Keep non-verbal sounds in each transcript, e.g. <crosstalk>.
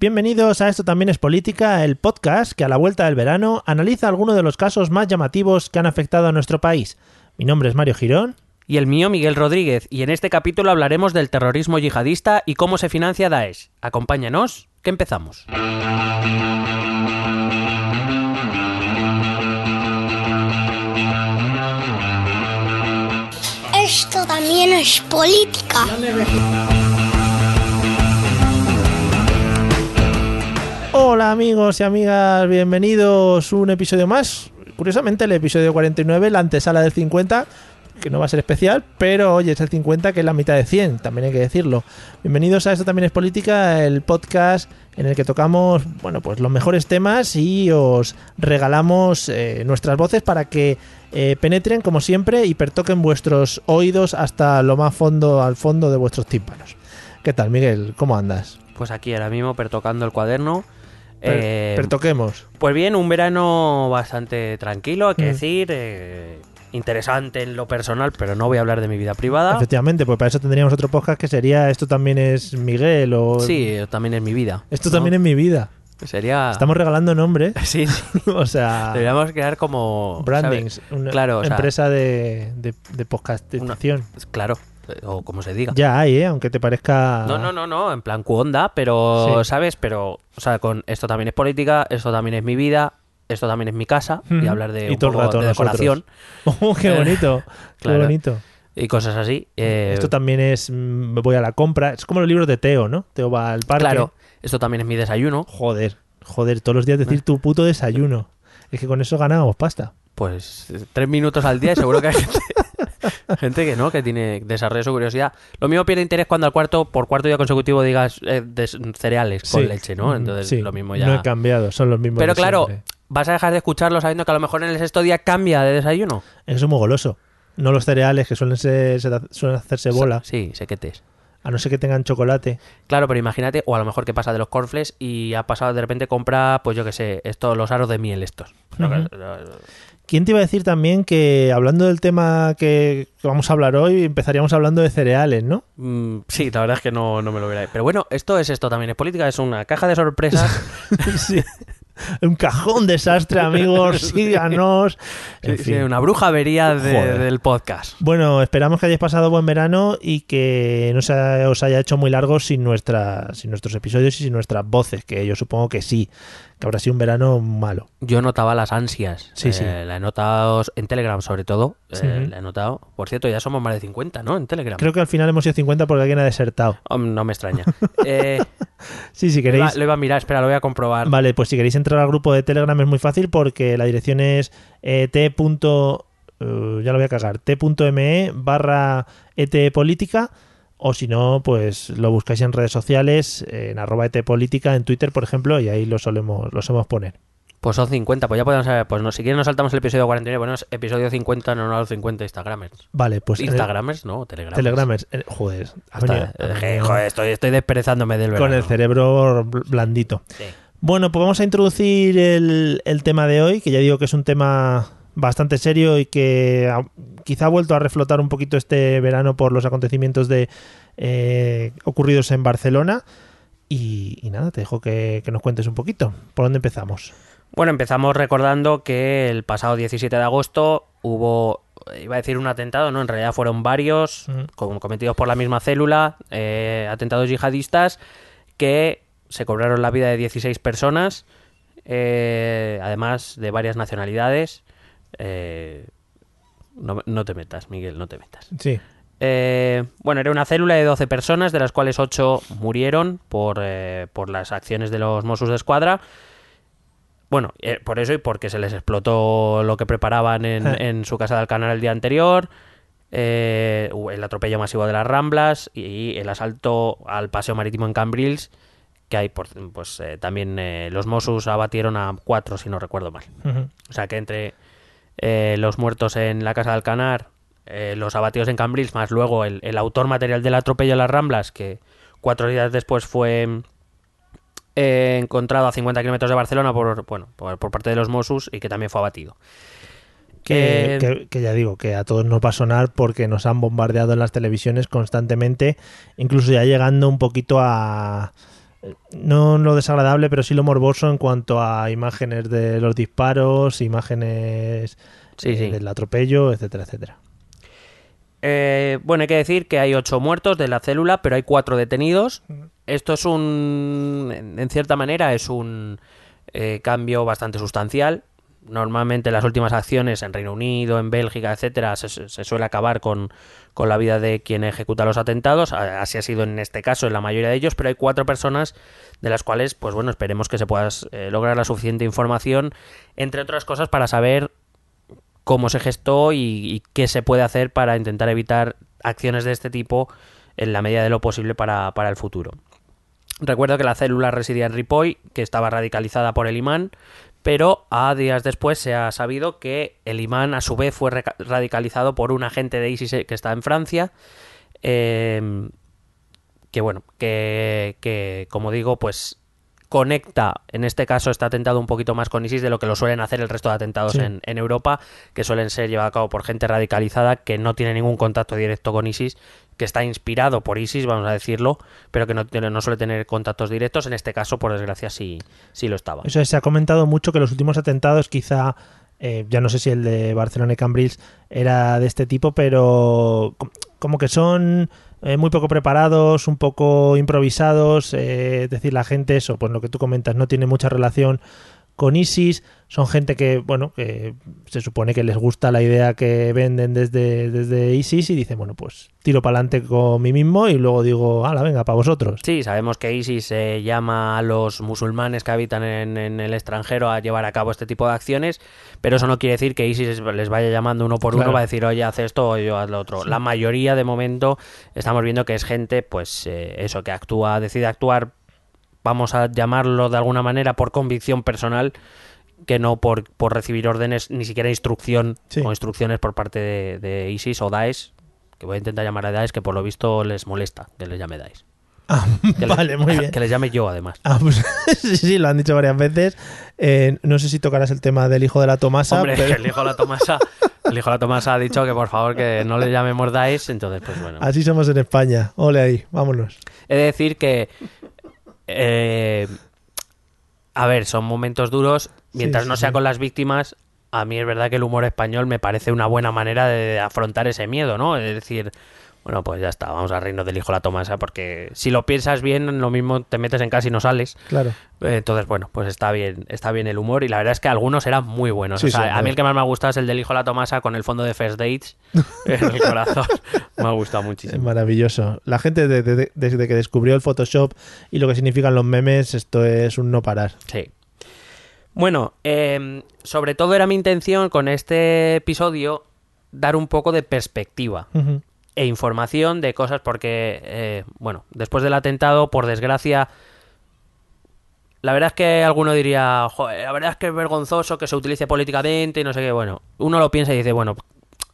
Bienvenidos a Esto también es política, el podcast que a la vuelta del verano analiza algunos de los casos más llamativos que han afectado a nuestro país. Mi nombre es Mario Girón. Y el mío, Miguel Rodríguez, y en este capítulo hablaremos del terrorismo yihadista y cómo se financia Daesh. Acompáñanos, que empezamos. Esto también es política. Hola amigos y amigas, bienvenidos un episodio más. Curiosamente el episodio 49, la antesala del 50, que no va a ser especial, pero oye, es el 50 que es la mitad de 100, también hay que decirlo. Bienvenidos a Esto también es política, el podcast en el que tocamos, bueno, pues los mejores temas y os regalamos eh, nuestras voces para que eh, penetren como siempre y pertoquen vuestros oídos hasta lo más fondo, al fondo de vuestros tímpanos. ¿Qué tal, Miguel? ¿Cómo andas? Pues aquí ahora mismo pertocando el cuaderno. Per- Eh, pertoquemos. Pues bien, un verano bastante tranquilo, hay que Mm. decir. eh, interesante en lo personal, pero no voy a hablar de mi vida privada. Efectivamente, pues para eso tendríamos otro podcast que sería Esto también es Miguel o Sí, también es mi vida. Esto ¿no? también es mi vida. Sería. Estamos regalando nombres. <laughs> Sí, sí. <laughs> o sea, Deberíamos crear como. brandings, ¿sabes? una Claro, o sea, empresa de, de, de podcastización. Claro, o como se diga. Ya hay, ¿eh? aunque te parezca. No, no, no, no, en plan cuonda, pero, Sí. ¿sabes? Pero, o sea, con esto también es política, esto también es mi vida, esto también es mi casa, y hablar de, Y un todo el poco rato de decoración <laughs> Oh, qué Eh, bonito. Qué claro. bonito. y cosas así. eh, Esto también es. mm, Me voy a la compra. Es como los libros de Teo, ¿no? Teo va al parque. Claro, esto también es mi desayuno. Joder, joder, todos los días decir tu puto desayuno. Es que con eso ganábamos pasta. Pues eh, tres minutos al día y seguro que hay gente, <laughs> gente que no, que tiene desarrollo su curiosidad. Lo mismo pierde interés cuando al cuarto, por cuarto día consecutivo digas eh, cereales con Sí. leche, ¿no? Entonces sí, lo mismo ya. No he cambiado, son los mismos. Pero claro, siempre. vas a dejar de escucharlo sabiendo que a lo mejor en el sexto día cambia de desayuno. Eso es muy goloso. No los cereales que suelen, ser, se- suelen hacerse bola, Sí, sequetes. a no ser que tengan chocolate. Claro, pero imagínate, o a lo mejor que pasa de los cornflakes y ha pasado de repente compra, pues yo que sé, estos, los aros de miel estos. ¿Quién te iba a decir también que hablando del tema que, que vamos a hablar hoy, empezaríamos hablando de cereales, ¿no? Mm, sí, la verdad es que no, no me lo hubiera... Pero bueno, esto es esto también, es política, es una caja de sorpresas. <laughs> sí. Un cajón desastre, amigos, <laughs> síganos. En Sí, fin. sí, una bruja avería de- del podcast. Bueno, esperamos que hayáis pasado buen verano y que no se os haya hecho muy largo sin, nuestra, sin nuestros episodios y sin nuestras voces, que yo supongo que sí, que habrá sido un verano malo. Yo notaba las ansias. Sí, sí. Eh, La he notado en Telegram, sobre todo. eh. La he notado. Por cierto, ya somos más de 50, ¿no? En Telegram. Creo que al final hemos sido 50 porque alguien ha desertado. Oh, no me extraña. <laughs> Eh, Sí, si lo, iba, queréis. lo iba a mirar, espera, lo voy a comprobar. Vale, pues si queréis entrar al grupo de Telegram es muy fácil porque la dirección es eh, t. eh, ya lo voy a cagar, t.me barra etpolítica o si no, pues lo buscáis en redes sociales, eh, en arroba etpolítica, en Twitter, por ejemplo, y ahí lo solemos, lo solemos poner. Pues son 50, pues ya podemos saber. Pues no, si quieren nos saltamos el episodio 49, bueno, es episodio 50, no, no los 50 Instagramers. Vale, pues el- Instagramers, no, Telegramers. Telegramers, eh, joder, ha Está- venido- eh, joder, estoy, estoy desperezándome del verano. con el cerebro bl- blandito. Sí. Bueno, pues vamos a introducir el, el tema de hoy, que ya digo que es un tema bastante serio y que ha- quizá ha vuelto a reflotar un poquito este verano por los acontecimientos de eh, ocurridos en Barcelona. Y, y nada, te dejo que, que nos cuentes un poquito. ¿Por dónde empezamos? Bueno, empezamos recordando que el pasado 17 de agosto hubo iba a decir un atentado, no, en realidad fueron varios, cometidos por la misma célula, eh, atentados yihadistas, que se cobraron la vida de 16 personas, eh, además de varias nacionalidades. Eh, no, no te metas, Miguel, no te metas. Sí. Eh, bueno, era una célula de 12 personas, de las cuales 8 murieron por, eh, por las acciones de los Mossos de Escuadra. Bueno, eh, por eso y porque se les explotó lo que preparaban en, en su casa de Alcanar el día anterior. el atropello masivo de las Ramblas y el asalto al paseo marítimo en Cambrils, que hay, por, pues también los Mossos abatieron a cuatro, si no recuerdo mal. O sea que entre eh, los muertos en la casa de Alcanar, eh, los abatidos en Cambrils, más luego el, el autor material del atropello en las Ramblas, que cuatro días después fue eh, encontrado a 50 kilómetros de Barcelona por, bueno, por, por parte de los Mossos y que también fue abatido. Que, Eh, que- que ya digo, que a todos nos va a sonar porque nos han bombardeado en las televisiones constantemente, incluso ya llegando un poquito a... No lo desagradable, pero sí lo morboso en cuanto a imágenes de los disparos, imágenes Sí, eh, sí. del atropello, etcétera, etcétera. Eh, bueno, hay que decir que hay ocho muertos de la célula, pero hay cuatro detenidos. Esto es un, en en cierta manera, es un eh, cambio bastante sustancial. Normalmente las últimas acciones en Reino Unido, en Bélgica, etcétera, se, se suele acabar con, con la vida de quien ejecuta los atentados. Así ha sido en este caso en la mayoría de ellos, pero hay cuatro personas de las cuales, pues bueno, esperemos que se pueda eh, lograr la suficiente información, entre otras cosas, para saber cómo se gestó y, y qué se puede hacer para intentar evitar acciones de este tipo en la medida de lo posible para, para el futuro. Recuerdo que la célula residía en Ripoll, que estaba radicalizada por el imán, pero a días después se ha sabido que el imán a su vez fue radicalizado por un agente de ISIS que está en Francia, eh, que bueno, que, que como digo, pues conecta, en este caso este atentado un poquito más con ISIS de lo que lo suelen hacer el resto de atentados Sí. en, en Europa, que suelen ser llevados a cabo por gente radicalizada que no tiene ningún contacto directo con ISIS, que está inspirado por ISIS, vamos a decirlo, pero que no, no suele tener contactos directos. En este caso, por desgracia, sí, sí lo estaba. Eso es, se ha comentado mucho que los últimos atentados, quizá, eh, ya no sé si el de Barcelona y Cambrils era de este tipo, pero com- como que son eh, muy poco preparados, un poco improvisados, eh, es decir, la gente, eso, pues lo que tú comentas, no tiene mucha relación con ISIS, son gente que, bueno, que se supone que les gusta la idea que venden desde, desde ISIS y dicen, bueno, pues tiro para adelante con mí mismo y luego digo, ala, venga, para vosotros. Sí, sabemos que ISIS eh, llama a los musulmanes que habitan en, en el extranjero a llevar a cabo este tipo de acciones, pero eso no quiere decir que ISIS les vaya llamando uno por Claro. uno para decir, oye, haz esto o yo haz lo otro. La mayoría, de momento, estamos viendo que es gente, pues, eh, eso, que actúa, decide actuar, vamos a llamarlo de alguna manera, por convicción personal, que no por, por recibir órdenes, ni siquiera instrucción Sí. o instrucciones por parte de, de ISIS o Daesh, que voy a intentar llamar a Daesh, que por lo visto les molesta que les llame Daesh. Ah, Que le- vale, muy <laughs> bien. Que les llame yo, además. Ah, pues <laughs> sí, sí, lo han dicho varias veces. Eh, no sé si tocarás el tema del hijo de la Tomasa, Hombre, pero el hijo de la Tomasa, el hijo de la Tomasa ha dicho que por favor que no le llamemos Daesh, entonces pues bueno. así somos en España. Ole ahí, vámonos. He de decir que eh, a ver, son momentos duros, mientras Sí, no sea sí. con las víctimas, a mí es verdad que el humor español me parece una buena manera de afrontar ese miedo, ¿no? Es decir, bueno, pues ya está, vamos a reírnos del hijo de la Tomasa, porque si lo piensas bien, lo mismo te metes en casa y no sales. Claro. Entonces, bueno, pues está bien, está bien el humor y la verdad es que algunos eran muy buenos. Sí, O sea, sí, a claro. mí el que más me ha gustado es el del hijo de la Tomasa con el fondo de First Dates <laughs> en el corazón. me ha gustado Es muchísimo. maravilloso. La gente de- de- desde que descubrió el Photoshop y lo que significan los memes, esto es un no parar. Sí. Bueno, eh, sobre todo era mi intención con este episodio dar un poco de perspectiva Ujú. E información de cosas porque, eh, bueno, después del atentado, por desgracia, la verdad es que alguno diría, "Joder, la verdad es que es vergonzoso que se utilice políticamente y no sé qué, bueno, uno lo piensa y dice, bueno,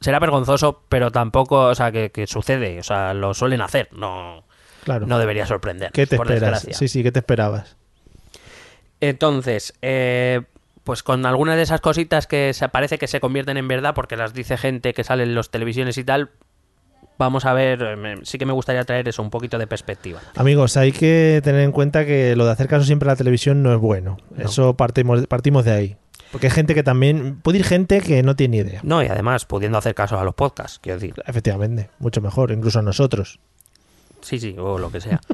será vergonzoso, pero tampoco, o sea, que, que sucede, o sea, lo suelen hacer, no, Claro. no debería sorprender. ¿Qué te por esperas? desgracia. Sí, sí, ¿qué te esperabas? Entonces, eh, pues con algunas de esas cositas que se parece que se convierten en verdad porque las dice gente que sale en las televisiones y tal, vamos a ver, eh, sí que me gustaría traer eso, un poquito de perspectiva. Amigos, hay que tener en cuenta que lo de hacer caso siempre a la televisión no es bueno. No. Eso partimos, partimos de ahí. Porque hay gente que también. Puede ir gente que no tiene idea. No, y además pudiendo hacer caso a los podcasts, quiero decir. Efectivamente, mucho mejor, incluso a nosotros. Sí, sí, o lo que sea. <laughs>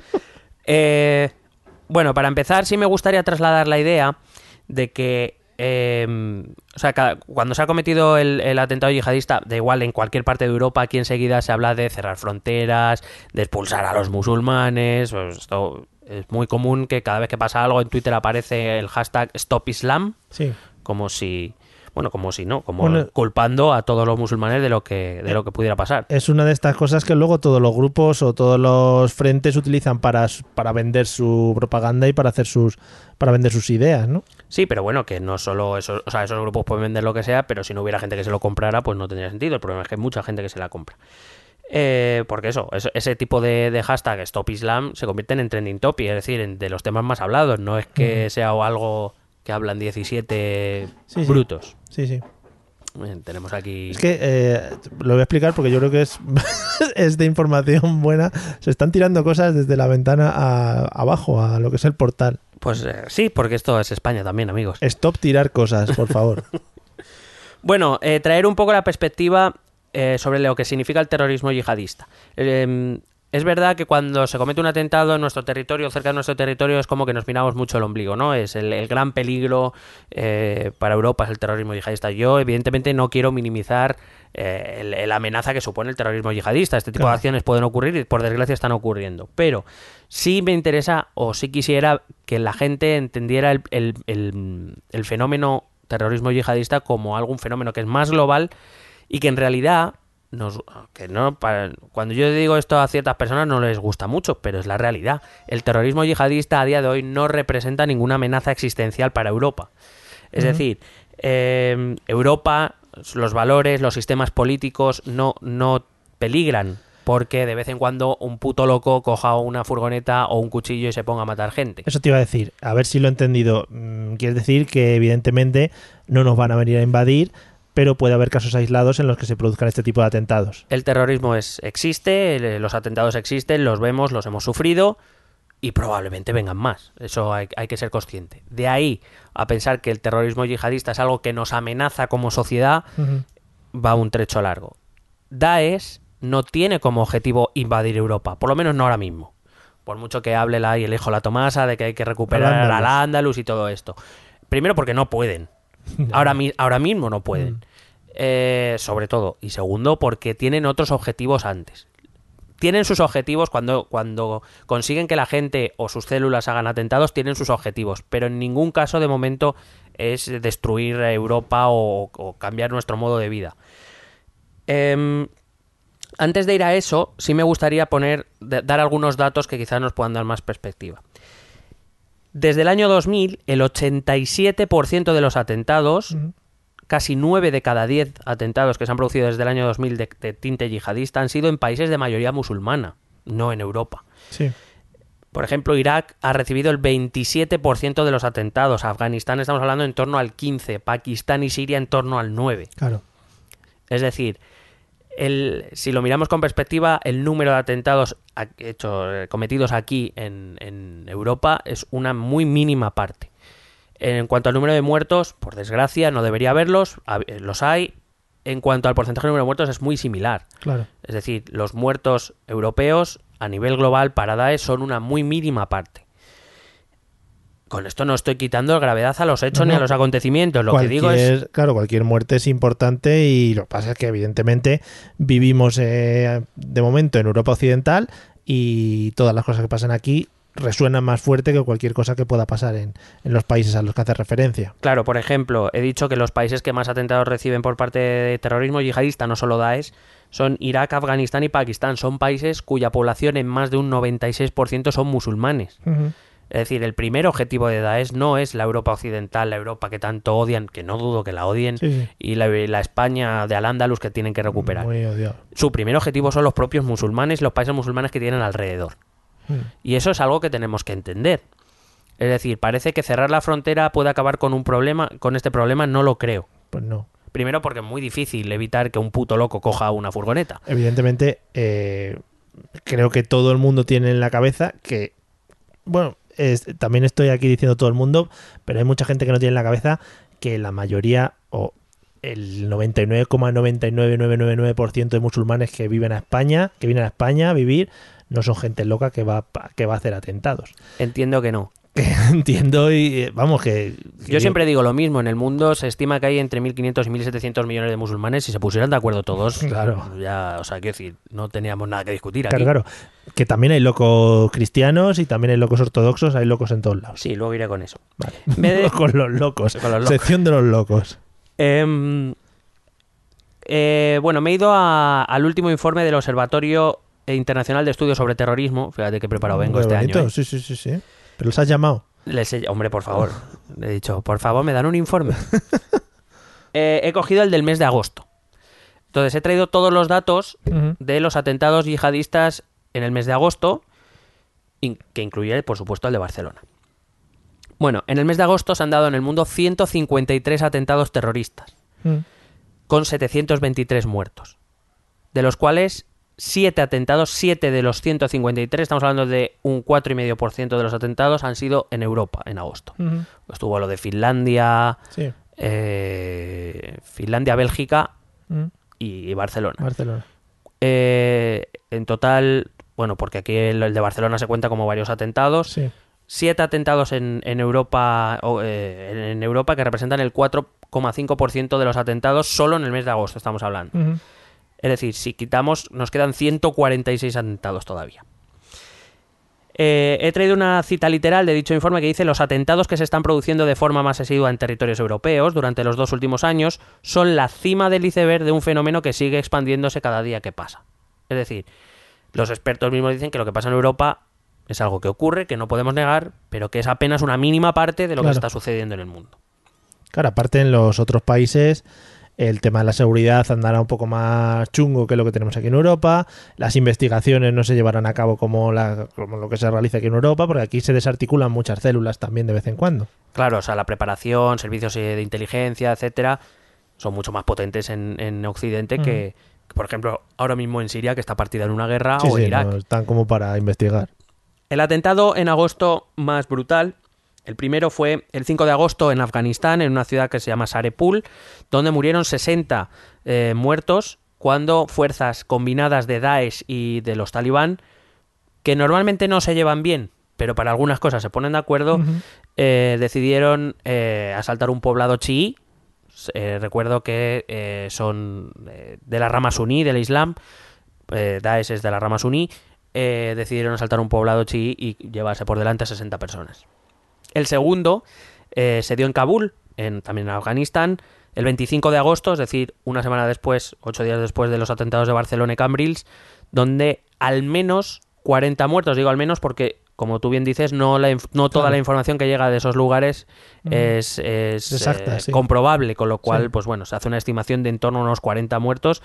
Eh, bueno, para empezar, sí me gustaría trasladar la idea de que, eh, o sea, cada- cuando se ha cometido el, el atentado yihadista, da igual en cualquier parte de Europa, aquí enseguida se habla de cerrar fronteras, de expulsar a los musulmanes. pues esto es muy común que cada vez que pasa algo en Twitter aparece el hashtag Stop Islam, Sí. como si, bueno, como si no, como Bueno. culpando a todos los musulmanes de lo que, de lo que pudiera pasar. Es una de estas cosas que luego todos los grupos o todos los frentes utilizan para, para vender su propaganda y para hacer sus para vender sus ideas, ¿no? Sí, pero bueno, que no solo esos, o sea, esos grupos pueden vender lo que sea, pero si no hubiera gente que se lo comprara, pues no tendría sentido. El problema es que hay mucha gente que se la compra. Eh, porque eso, eso- ese tipo de, de hashtag Stop Islam se convierten en trending topic, es decir, en- de los temas más hablados. No es que sea algo que hablan 17 Sí, sí. brutos. Sí, sí. Tenemos aquí... Es que eh, lo voy a explicar porque yo creo que es, <laughs> es de información buena. Se están tirando cosas desde la ventana a- abajo, a lo que es el portal. Pues eh, sí, porque esto es España también, amigos. Stop tirar cosas, por favor. <laughs> Bueno, eh, traer un poco la perspectiva sobre lo que significa el terrorismo yihadista. Es verdad que cuando se comete un atentado en nuestro territorio, cerca de nuestro territorio, es como que nos miramos mucho el ombligo, ¿no? Es el, el gran peligro eh, para Europa, es el terrorismo yihadista. Yo, evidentemente, no quiero minimizar eh, el amenaza que supone el terrorismo yihadista. Este tipo Claro. de acciones pueden ocurrir y, por desgracia, están ocurriendo. Pero sí me interesa o sí quisiera que la gente entendiera el, el- el- el fenómeno terrorismo yihadista como algún fenómeno que es más global y que en realidad nos, que no para- cuando yo digo esto a ciertas personas no les gusta mucho, pero es la realidad. El terrorismo yihadista a día de hoy no representa ninguna amenaza existencial para Europa. Es decir, eh, Europa, los valores, los sistemas políticos no, no peligran porque de vez en cuando un puto loco coja una furgoneta o un cuchillo y se ponga a matar gente. Eso te iba a decir. A ver si lo he entendido. Mm, Quieres decir que evidentemente no nos van a venir a invadir, pero puede haber casos aislados en los que se produzcan este tipo de atentados. El terrorismo es, existe, el- los atentados existen, los vemos, los hemos sufrido y probablemente vengan más. Eso hay, hay que ser consciente. De ahí a pensar que el terrorismo yihadista es algo que nos amenaza como sociedad, va un trecho largo. Daesh no tiene como objetivo invadir Europa, por lo menos no ahora mismo. Por mucho que hable la y el hijo la Tomasa de que hay que recuperar Al al Andalus. Andalus y todo esto. Primero porque no pueden. <laughs> Ahora, mi- ahora mismo no pueden. Eh, sobre todo. Y segundo porque tienen otros objetivos antes. Tienen sus objetivos cuando, cuando consiguen que la gente o sus células hagan atentados, tienen sus objetivos. Pero en ningún caso de momento es destruir Europa o, o cambiar nuestro modo de vida. Em, antes de ir a eso, sí me gustaría poner, dar algunos datos que quizás nos puedan dar más perspectiva. Desde el año 2000, el 87% de los atentados, casi 9 de cada 10 atentados que se han producido desde el año 2000 de, de tinte yihadista, han sido en países de mayoría musulmana, no en Europa. Sí. Por ejemplo, Irak ha recibido el 27% de los atentados, Afganistán estamos hablando en torno al 15%, Pakistán y Siria en torno al 9%. Claro. Es decir, el, si lo miramos con perspectiva, el número de atentados a- hecho, eh, cometidos aquí en, en Europa es una muy mínima parte. En cuanto al número de muertos, por desgracia, no debería haberlos, hab- eh, los hay. En cuanto al porcentaje de número de muertos, es muy similar. Claro. Es decir, los muertos europeos a nivel global para Daesh son una muy mínima parte. Con esto no estoy quitando gravedad a los hechos No, ni a los acontecimientos. Lo que digo es Claro, cualquier muerte es importante y lo que pasa es que evidentemente vivimos eh, de momento en Europa Occidental y todas las cosas que pasan aquí resuenan más fuerte que cualquier cosa que pueda pasar en, en los países a los que hace referencia. Claro, por ejemplo, he dicho que los países que más atentados reciben por parte de terrorismo yihadista, no solo Daesh, son Irak, Afganistán y Pakistán. Son países cuya población en más de un 96% son musulmanes. Es decir, el primer objetivo de Daesh no es la Europa occidental, la Europa que tanto odian, que no dudo que la odien, Sí, sí. y la, la España de Al-Ándalus que tienen que recuperar. Muy odiado. Su primer objetivo son los propios musulmanes y los países musulmanes que tienen alrededor. Mm. Y eso es algo que tenemos que entender. Es decir, parece que cerrar la frontera puede acabar con un problema, con este problema no lo creo. Pues no. Primero porque es muy difícil evitar que un puto loco coja una furgoneta. Evidentemente, eh, creo que todo el mundo tiene en la cabeza que, bueno, es- también estoy aquí diciendo todo el mundo, pero hay mucha gente que no tiene en la cabeza que la mayoría o el 99,99999% de musulmanes que viven a España, que vienen a España a vivir, no son gente loca que va que va a hacer atentados. Entiendo que no. Que <laughs> entiendo y eh, vamos que, que Yo siempre digo lo mismo, en el mundo se estima que hay entre 1.500 y 1.700 millones de musulmanes, si se pusieran de acuerdo todos, <laughs> Claro. ya, o sea, quiero decir, no teníamos nada que discutir aquí. Claro, claro. Que también hay locos cristianos y también hay locos ortodoxos, hay locos en todos lados. Sí, luego iré con eso. Vale. <laughs> De- con los locos. Con los locos. Sección de los locos. Em, eh, bueno, me he ido a- al último informe del Observatorio Internacional de Estudios sobre Terrorismo. Fíjate qué preparado vengo Muy este bonito, año. ¿eh? Sí, sí, sí, sí. Pero los has llamado. Les he- hombre, por favor. Le he dicho, por favor, me dan un informe. <laughs> Eh, he cogido el del mes de agosto. Entonces, he traído todos los datos de los atentados yihadistas en el mes de agosto, que incluye, por supuesto, el de Barcelona. Bueno, en el mes de agosto se han dado en el mundo 153 atentados terroristas, Mm. con 723 muertos, de los cuales 7 atentados, 7 de los 153, estamos hablando de un 4,5% de los atentados, han sido en Europa en agosto. Estuvo lo de Finlandia, Sí. eh, Finlandia, Bélgica y Barcelona. Barcelona. Eh, en total, bueno, porque aquí el, el de Barcelona se cuenta como varios atentados. Sí. Siete atentados en, en Europa o, eh, en, Europa que representan el 4,5% de los atentados solo en el mes de agosto, estamos hablando. Ujú. Es decir, si quitamos, nos quedan 146 atentados todavía. Eh, he traído una cita literal de dicho informe que dice los atentados que se están produciendo de forma más asidua en territorios europeos durante los dos últimos años son la cima del iceberg de un fenómeno que sigue expandiéndose cada día que pasa. Es decir, los expertos mismos dicen que lo que pasa en Europa es algo que ocurre, que no podemos negar, pero que es apenas una mínima parte de lo Claro. que está sucediendo en el mundo. Claro, aparte en los otros países el tema de la seguridad andará un poco más chungo que lo que tenemos aquí en Europa. Las investigaciones no se llevarán a cabo como, la- como lo que se realiza aquí en Europa, porque aquí se desarticulan muchas células también de vez en cuando. Claro, o sea, la preparación, servicios eh, de inteligencia, etcétera, son mucho más potentes en, en Occidente que, que, por ejemplo, ahora mismo en Siria, que está partida en una guerra, Sí, o en sí, Irak. no están como para investigar. El atentado en agosto más brutal, el primero fue el 5 de agosto en Afganistán, en una ciudad que se llama Sarepul, donde murieron 60 eh, muertos cuando fuerzas combinadas de Daesh y de los talibán, que normalmente no se llevan bien, pero para algunas cosas se ponen de acuerdo, eh, decidieron eh, asaltar un poblado chií. Recuerdo que son de la rama suní del Islam, Daesh es de la rama suní, decidieron asaltar un poblado chií y llevarse por delante a 60 personas. El segundo se dio en Kabul, en, también en Afganistán, el 25 de agosto, es decir, una semana después, ocho días después de los atentados de Barcelona y Cambrils, donde al menos 40 muertos, digo al menos porque, como tú bien dices, no, la inf- no toda Claro. la información que llega de esos lugares es, es, Exacta, eh, sí. comprobable, con lo cual, Sí. pues bueno, se hace una estimación de en torno a unos 40 muertos,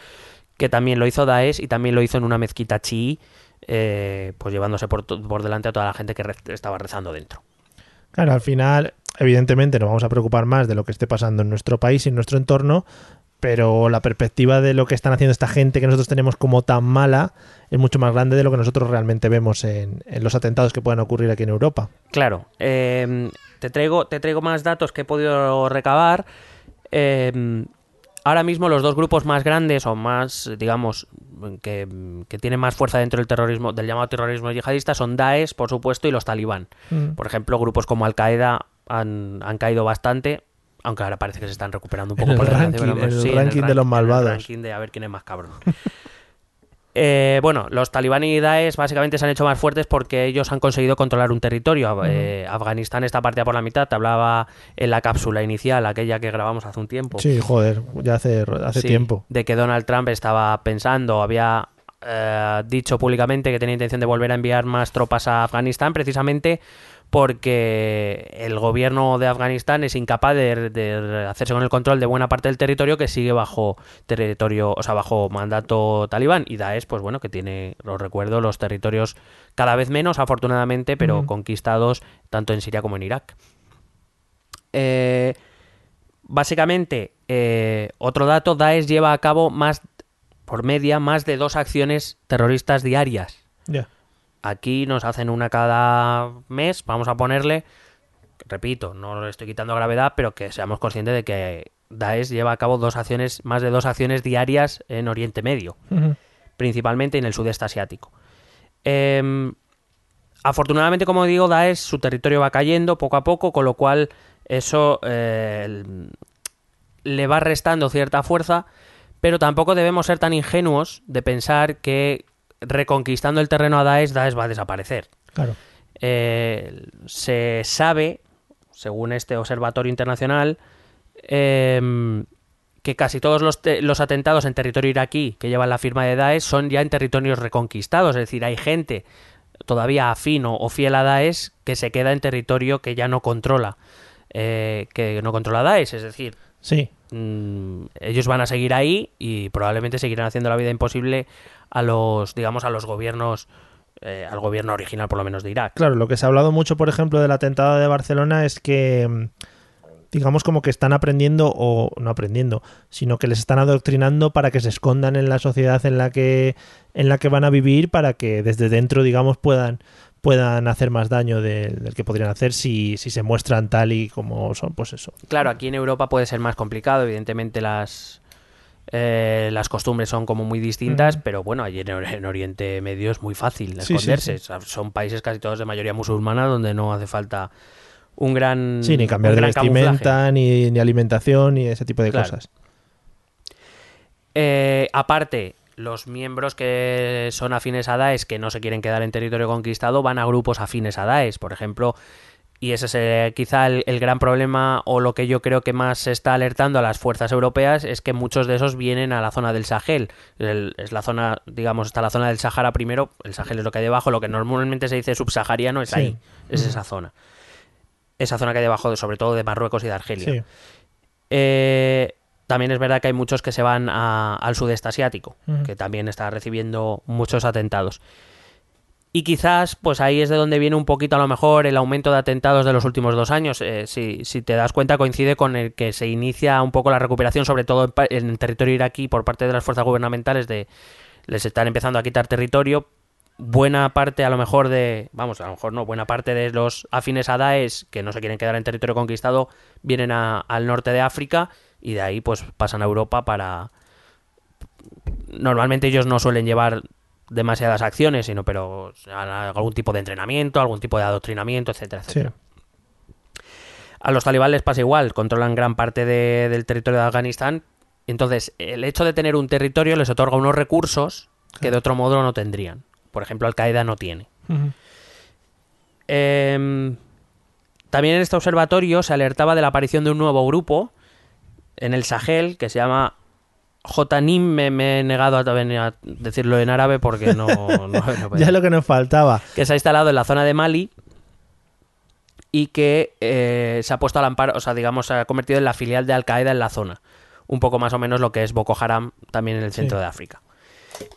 que también lo hizo Daesh y también lo hizo en una mezquita chií, eh, pues llevándose por, por delante a toda la gente que re- estaba rezando dentro. Claro, al final, evidentemente, nos vamos a preocupar más de lo que esté pasando en nuestro país y en nuestro entorno, pero la perspectiva de lo que están haciendo esta gente que nosotros tenemos como tan mala es mucho más grande de lo que nosotros realmente vemos en, en los atentados que puedan ocurrir aquí en Europa. Claro, eh, te, traigo, te traigo más datos que he podido recabar. Eh, ahora mismo los dos grupos más grandes o más, digamos, que, que tienen más fuerza dentro del terrorismo, del llamado terrorismo yihadista son Daesh, por supuesto, y los talibán. Mm. Por ejemplo, grupos como Al Qaeda han, han caído bastante, aunque ahora parece que se están recuperando un poco En el por ranking- en el ranking de los en el malvados. ranking de a ver quién es más cabrón. <laughs> Eh, bueno, los talibán y Daesh básicamente se han hecho más fuertes porque ellos han conseguido controlar un territorio. Eh, Afganistán está partida por la mitad. Te hablaba en la cápsula inicial, aquella que grabamos hace un tiempo. Sí, joder, ya hace, hace Sí, tiempo. De que Donald Trump estaba pensando, había eh, dicho públicamente que tenía intención de volver a enviar más tropas a Afganistán, precisamente porque el gobierno de Afganistán es incapaz de, de hacerse con el control de buena parte del territorio que sigue bajo territorio, o sea, bajo mandato talibán. Y Daesh, pues bueno, que tiene, los recuerdo, los territorios cada vez menos, afortunadamente, pero conquistados tanto en Siria como en Irak. Eh, básicamente, eh, otro dato, Daesh lleva a cabo más, por media, más de dos acciones terroristas diarias. Ya. Aquí nos hacen una cada mes, vamos a ponerle, repito, no le estoy quitando gravedad, pero que seamos conscientes de que Daesh lleva a cabo dos acciones, más de dos acciones diarias en Oriente Medio, principalmente en el sudeste asiático. Em, afortunadamente, como digo, Daesh, su territorio va cayendo poco a poco, con lo cual eso eh, le va restando cierta fuerza, pero tampoco debemos ser tan ingenuos de pensar que reconquistando el terreno a Daesh, Daesh va a desaparecer. Claro. Eh, se sabe, según este observatorio internacional, em, que casi todos los, te- los atentados en territorio iraquí que llevan la firma de Daesh son ya en territorios reconquistados, es decir, hay gente todavía afín o, o fiel a Daesh que se queda en territorio que ya no controla, eh, que no controla Daesh, es decir, Sí. Mm, ellos van a seguir ahí y probablemente seguirán haciendo la vida imposible a los, digamos, a los gobiernos, eh, al gobierno original por lo menos de Irak. Claro, lo que se ha hablado mucho, por ejemplo, del atentado de Barcelona es que, mm, digamos, como que están aprendiendo, o no aprendiendo, sino que les están adoctrinando para que se escondan en la sociedad en la que, en la que van a vivir, para que desde dentro, digamos, puedan puedan hacer más daño del, del que podrían hacer si, si se muestran tal y como son, pues eso. Claro, aquí en Europa puede ser más complicado, evidentemente las eh, las costumbres son como muy distintas, pero bueno, allí en, Or- en Oriente Medio es muy fácil Sí, esconderse. sí. O sea, Son países casi todos de mayoría musulmana donde no hace falta un gran Sí, ni cambiar de vestimenta, ni, ni alimentación, ni ese tipo de Claro. cosas. Eh, aparte, los miembros que son afines a Daesh, que no se quieren quedar en territorio conquistado, van a grupos afines a Daesh. Por ejemplo, y ese es eh, quizá el, el gran problema o lo que yo creo que más se está alertando a las fuerzas europeas es que muchos de esos vienen a la zona del Sahel. El- es la zona, digamos, está la zona del Sahara primero. El Sahel es lo que hay debajo. Lo que normalmente se dice subsahariano es Sí. ahí. Es esa zona. Esa zona que hay debajo, de- sobre todo de Marruecos y de Argelia. Sí. Eh, también es verdad que hay muchos que se van a- al sudeste asiático, que también está recibiendo muchos atentados. Y quizás, pues ahí es de donde viene un poquito a lo mejor el aumento de atentados de los últimos dos años. Eh, si, si te das cuenta, coincide con el que se inicia un poco la recuperación, sobre todo en, pa- en el territorio iraquí, por parte de las fuerzas gubernamentales, de les están empezando a quitar territorio. Buena parte, a lo mejor, de. Vamos, a lo mejor no, buena parte de los afines a Daesh, que no se quieren quedar en territorio conquistado, vienen a- al norte de África y de ahí, pues pasan a Europa para. Normalmente ellos no suelen llevar demasiadas acciones, sino pero algún tipo de entrenamiento, algún tipo de adoctrinamiento, etcétera, Sí. etcétera. A los talibán les pasa igual, controlan gran parte de- del territorio de Afganistán. Entonces, el hecho de tener un territorio les otorga unos recursos que de otro modo no tendrían. Por ejemplo, Al-Qaeda no tiene. Em, también en este observatorio se alertaba de la aparición de un nuevo grupo en el Sahel que se llama Jotanim. Me, me he negado a, a decirlo en árabe porque no. no- no. <laughs> Ya lo que nos faltaba. que se ha instalado en la zona de Mali y que eh, se ha puesto al amparo, o sea, digamos, se ha convertido en la filial de Al Qaeda en la zona. Un poco más o menos lo que es Boko Haram también en el centro Sí. de África.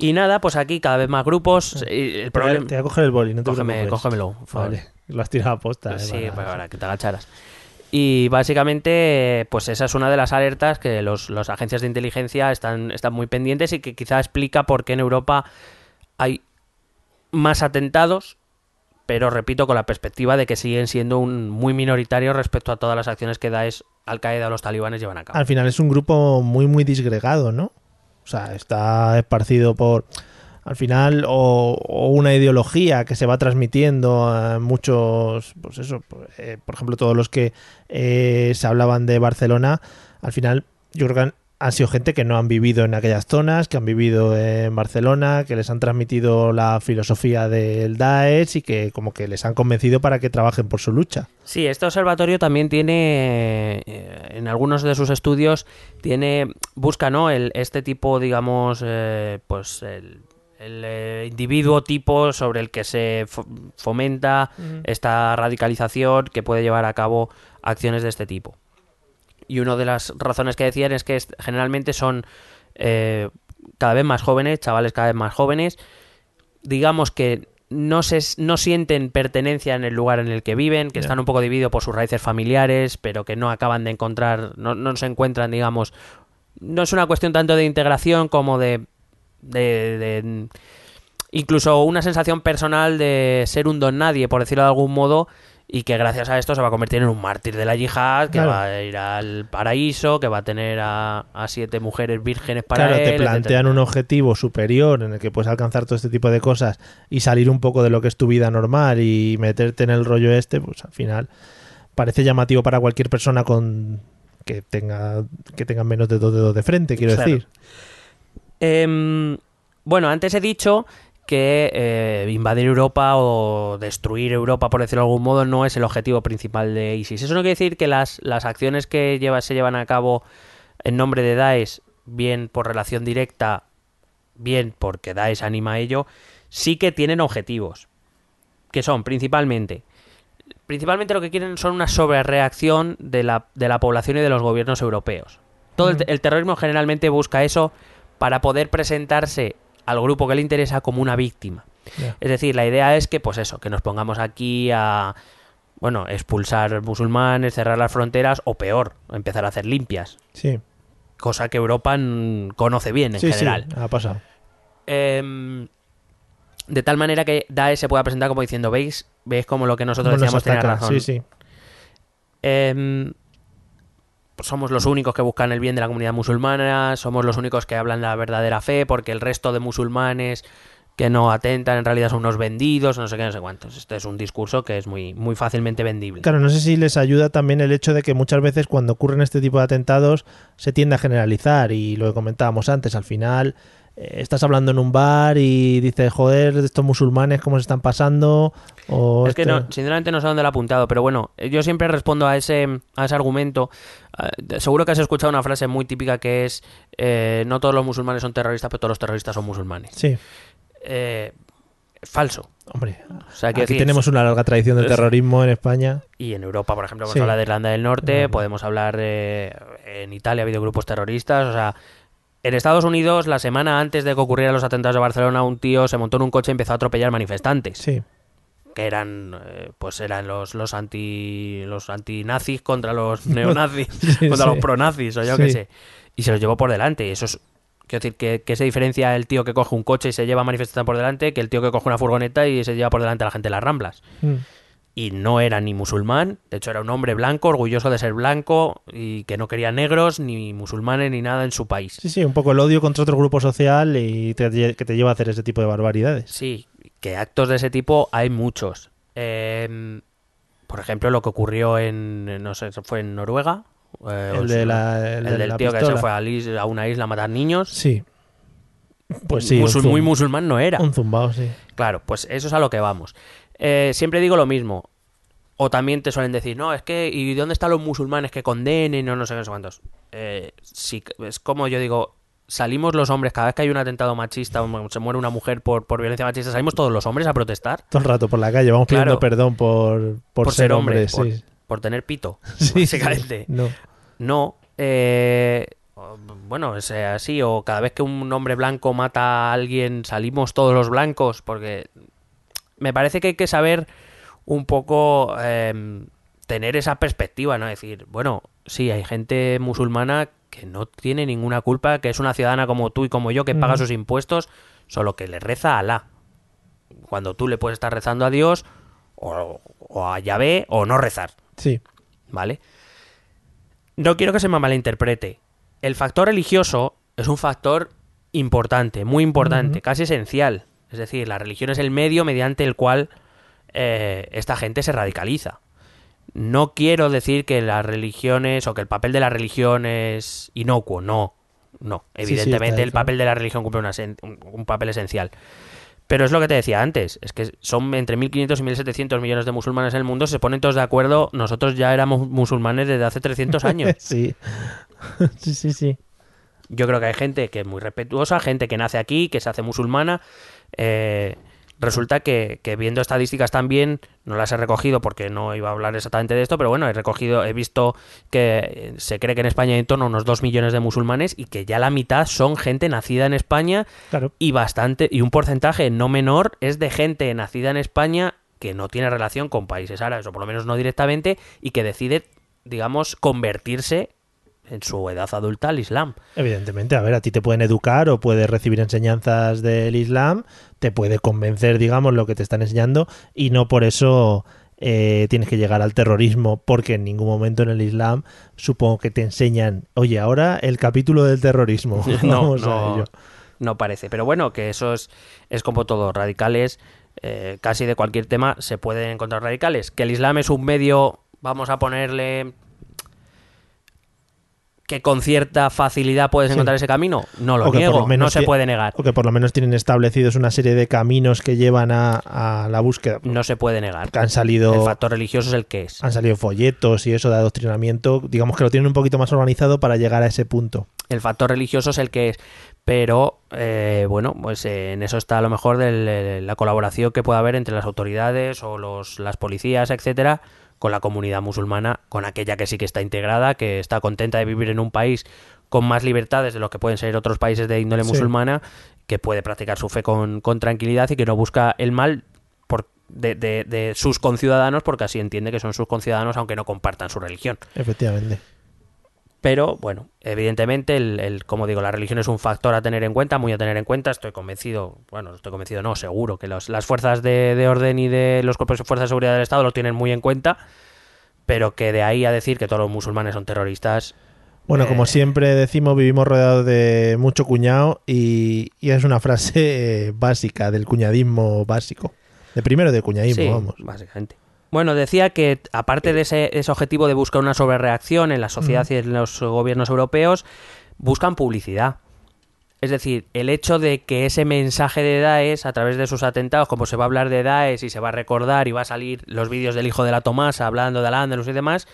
Y nada, pues aquí cada vez más grupos. el problema. te voy a coger el boli, no te Cógeme- preocupes. cógemelo, por favor. Vale, lo has tirado a posta. eh, Sí, para- pues para que te agacharas. Y básicamente, pues esa es una de las alertas que los, los agencias de inteligencia están, están muy pendientes y que quizá explica por qué en Europa hay más atentados, pero repito, con la perspectiva de que siguen siendo un muy minoritarios respecto a todas las acciones que Daesh, Al Qaeda o los talibanes llevan a cabo. Al final es un grupo muy, muy disgregado, ¿no? O sea, está esparcido por. Al final, o, o una ideología que se va transmitiendo a muchos. Pues eso, eh, por ejemplo, todos los que eh, se hablaban de Barcelona, al final, yo han sido gente que no han vivido en aquellas zonas, que han vivido en Barcelona, que les han transmitido la filosofía del Daesh y que, como que les han convencido para que trabajen por su lucha. Sí, este observatorio también tiene, eh, en algunos de sus estudios, tiene busca, ¿no? El, este tipo, digamos, eh, pues el, el, eh, individuo tipo sobre el que se fo- fomenta esta radicalización que puede llevar a cabo acciones de este tipo. Y una de las razones que decían es que generalmente son eh, cada vez más jóvenes, chavales cada vez más jóvenes, digamos que no se no sienten pertenencia en el lugar en el que viven, que están un poco divididos por sus raíces familiares, pero que no acaban de encontrar, no, no se encuentran, digamos, no es una cuestión tanto de integración como de, de, de- incluso una sensación personal de ser un don nadie, por decirlo de algún modo, y que gracias a esto se va a convertir en un mártir de la yihad, que Claro. va a ir al paraíso, que va a tener a, a siete mujeres vírgenes para Claro, él. te etcétera. plantean un objetivo superior en el que puedes alcanzar todo este tipo de cosas y salir un poco de lo que es tu vida normal y meterte en el rollo este, pues al final parece llamativo para cualquier persona con que tenga que tenga menos de dos dedos de frente, quiero Claro. decir. Em, bueno, antes he dicho que eh, invadir Europa o destruir Europa, por decirlo de algún modo, no es el objetivo principal de ISIS. Eso no quiere decir que las, las acciones que lleva, se llevan a cabo en nombre de Daesh, bien por relación directa, bien porque Daesh anima a ello, sí que tienen objetivos. Que son principalmente. Principalmente lo que quieren son una sobrereacción de la, de la población y de los gobiernos europeos. Todo el, el terrorismo generalmente busca eso para poder presentarse al grupo que le interesa como una víctima. Es decir, la idea es que, pues eso, que nos pongamos aquí a, bueno, expulsar musulmanes, cerrar las fronteras o peor, empezar a hacer limpias. Sí, Cosa que Europa conoce bien en sí, general. sí, ha pasado. Em, de tal manera que Daesh se pueda presentar como diciendo, ¿veis? ¿Veis como lo que nosotros Bueno, decíamos razón? Sí, sí. Pues somos los únicos que buscan el bien de la comunidad musulmana, somos los únicos que hablan la verdadera fe, porque el resto de musulmanes que no atentan en realidad son unos vendidos, no sé qué, no sé cuántos. Este es un discurso que es muy, muy fácilmente vendible. Claro, no sé si les ayuda también el hecho de que muchas veces cuando ocurren este tipo de atentados se tiende a generalizar y lo que comentábamos antes, al final estás hablando en un bar y dices, joder, estos musulmanes cómo se están pasando o Es que este- no, sinceramente no sé dónde lo he apuntado, pero bueno, eh, yo siempre respondo a ese, a ese argumento. Eh, seguro que has escuchado una frase muy típica que es, eh, no todos los musulmanes son terroristas, pero todos los terroristas son musulmanes. Sí, Eh, falso. hombre, O sea, aquí decir, tenemos una larga tradición del terrorismo en España. Y en Europa, por ejemplo, podemos Sí. hablar de Irlanda del Norte, podemos hablar de... En Italia ha habido grupos terroristas, o sea... En Estados Unidos, la semana antes de que ocurrieran los atentados de Barcelona, un tío se montó en un coche y empezó a atropellar manifestantes. Sí, Que eran, eh, pues eran los, los anti los antinazis contra los <laughs> neonazis, Sí, <laughs> contra sí. los pronazis, o yo Sí. qué sé. Y se los llevó por delante. Y eso es... Quiero decir, que, que se diferencia el tío que coge un coche y se lleva manifestantes por delante que el tío que coge una furgoneta y se lleva por delante a la gente de las ramblas Mm. Y no era ni musulmán, de hecho era un hombre blanco, orgulloso de ser blanco y que no quería negros, ni musulmanes, ni nada en su país. sí, sí, un poco el odio contra otro grupo social y te- que te lleva a hacer ese tipo de barbaridades. Sí, que actos de ese tipo hay muchos. Eh, por ejemplo, lo que ocurrió en, no sé, ¿fue en Noruega? Eh, El si de no, la, el el de del la tío que se fue a, una isla a matar niños. Sí. Pues sí, Musul- muy musulmán no era. Un zumbao, sí. Claro, pues eso es a lo que vamos. Eh, siempre digo lo mismo. O también te suelen decir, no, es que, ¿y dónde están los musulmanes que condenen o no sé qué, no sé cuántos? Eh, sí, es como yo digo, salimos los hombres, cada vez que hay un atentado machista o se muere una mujer por, por violencia machista, salimos todos los hombres a protestar Todo el rato por la calle, vamos pidiendo Claro. perdón por, por, ser, hombres. por, sí. por tener pito, <laughs> Sí, básicamente. sí. <laughs> No. No, eh, bueno, es así, o cada vez que un hombre blanco mata a alguien, salimos todos los blancos, porque me parece que hay que saber un poco eh, tener esa perspectiva, ¿no? Decir, bueno, sí, hay gente musulmana que no tiene ninguna culpa, que es una ciudadana como tú y como yo, que paga sus impuestos, solo que le reza a Alá. Cuando tú le puedes estar rezando a Dios, o, o a Yahvé, o no rezar. Sí. ¿vale? No quiero que se me malinterprete. El factor religioso es un factor importante, muy importante, casi esencial. Es decir, la religión es el medio mediante el cual eh, esta gente se radicaliza. No quiero decir que las religiones o que el papel de la religión es inocuo, no. No, Sí, sí, evidentemente el papel de la religión cumple una sen- un, un papel esencial. Pero es lo que te decía antes, es que son entre 1.500 y 1.700 millones de musulmanes en el mundo, se ponen todos de acuerdo, nosotros ya éramos musulmanes desde hace 300 años. <laughs> sí. <laughs> sí, sí, sí. Yo creo que hay gente que es muy respetuosa, gente que nace aquí, que se hace musulmana. Eh, resulta que, que viendo estadísticas también, no las he recogido porque no iba a hablar exactamente de esto, pero bueno, he recogido, he visto que eh, se cree que en España hay en torno a unos 2 millones de musulmanes y que ya la mitad son gente nacida en España Claro. y bastante y un porcentaje no menor es de gente nacida en España que no tiene relación con países árabes o por lo menos no directamente y que decide digamos convertirse en su edad adulta al Islam. Evidentemente, a ver, a ti te pueden educar o puedes recibir enseñanzas del Islam, te puede convencer, digamos, lo que te están enseñando y no por eso eh, tienes que llegar al terrorismo, porque en ningún momento en el Islam supongo que te enseñan, oye, ahora el capítulo del terrorismo. <laughs> <laughs> no, no, parece. Pero bueno, que eso es, es como todo, radicales, eh, casi de cualquier tema se pueden encontrar radicales. Que el Islam es un medio, vamos a ponerle que con cierta facilidad puedes Sí. encontrar ese camino, no lo niego, lo menos no se puede negar. O que por lo menos tienen establecidos una serie de caminos que llevan a, a la búsqueda. No se puede negar. Que han salido El factor religioso es el que es. han salido folletos y eso de adoctrinamiento, digamos que lo tienen un poquito más organizado para llegar a ese punto. El factor religioso es el que es. Pero, eh, bueno, pues eh, en eso está a lo mejor del- eh, la colaboración que puede haber entre las autoridades o los, las policías, etcétera, con la comunidad musulmana, con aquella que sí que está integrada, que está contenta de vivir en un país con más libertades de lo que pueden ser otros países de índole Sí. musulmana, que puede practicar su fe con, con tranquilidad y que no busca el mal por, de, de- de sus conciudadanos porque así entiende que son sus conciudadanos aunque no compartan su religión. Efectivamente. Pero bueno, evidentemente, el, el- como digo, la religión es un factor a tener en cuenta, muy a tener en cuenta. Estoy convencido, bueno, estoy convencido, no, seguro que los- las fuerzas de, de orden y de los cuerpos de fuerzas de seguridad del Estado lo tienen muy en cuenta, pero que de ahí a decir que todos los musulmanes son terroristas, Bueno, Eh. como siempre decimos, vivimos rodeados de mucho cuñado y, y es una frase eh, básica del cuñadismo básico. De primero de cuñadismo, sí, vamos. básicamente. Bueno, decía que aparte de ese, ese objetivo de buscar una sobrereacción en la sociedad y en los gobiernos europeos, buscan publicidad. Es decir, el hecho de que ese mensaje de Daesh, a través de sus atentados, como se va a hablar de Daesh y se va a recordar y va a salir los vídeos del hijo de la Tomasa hablando de la Andalus y demás,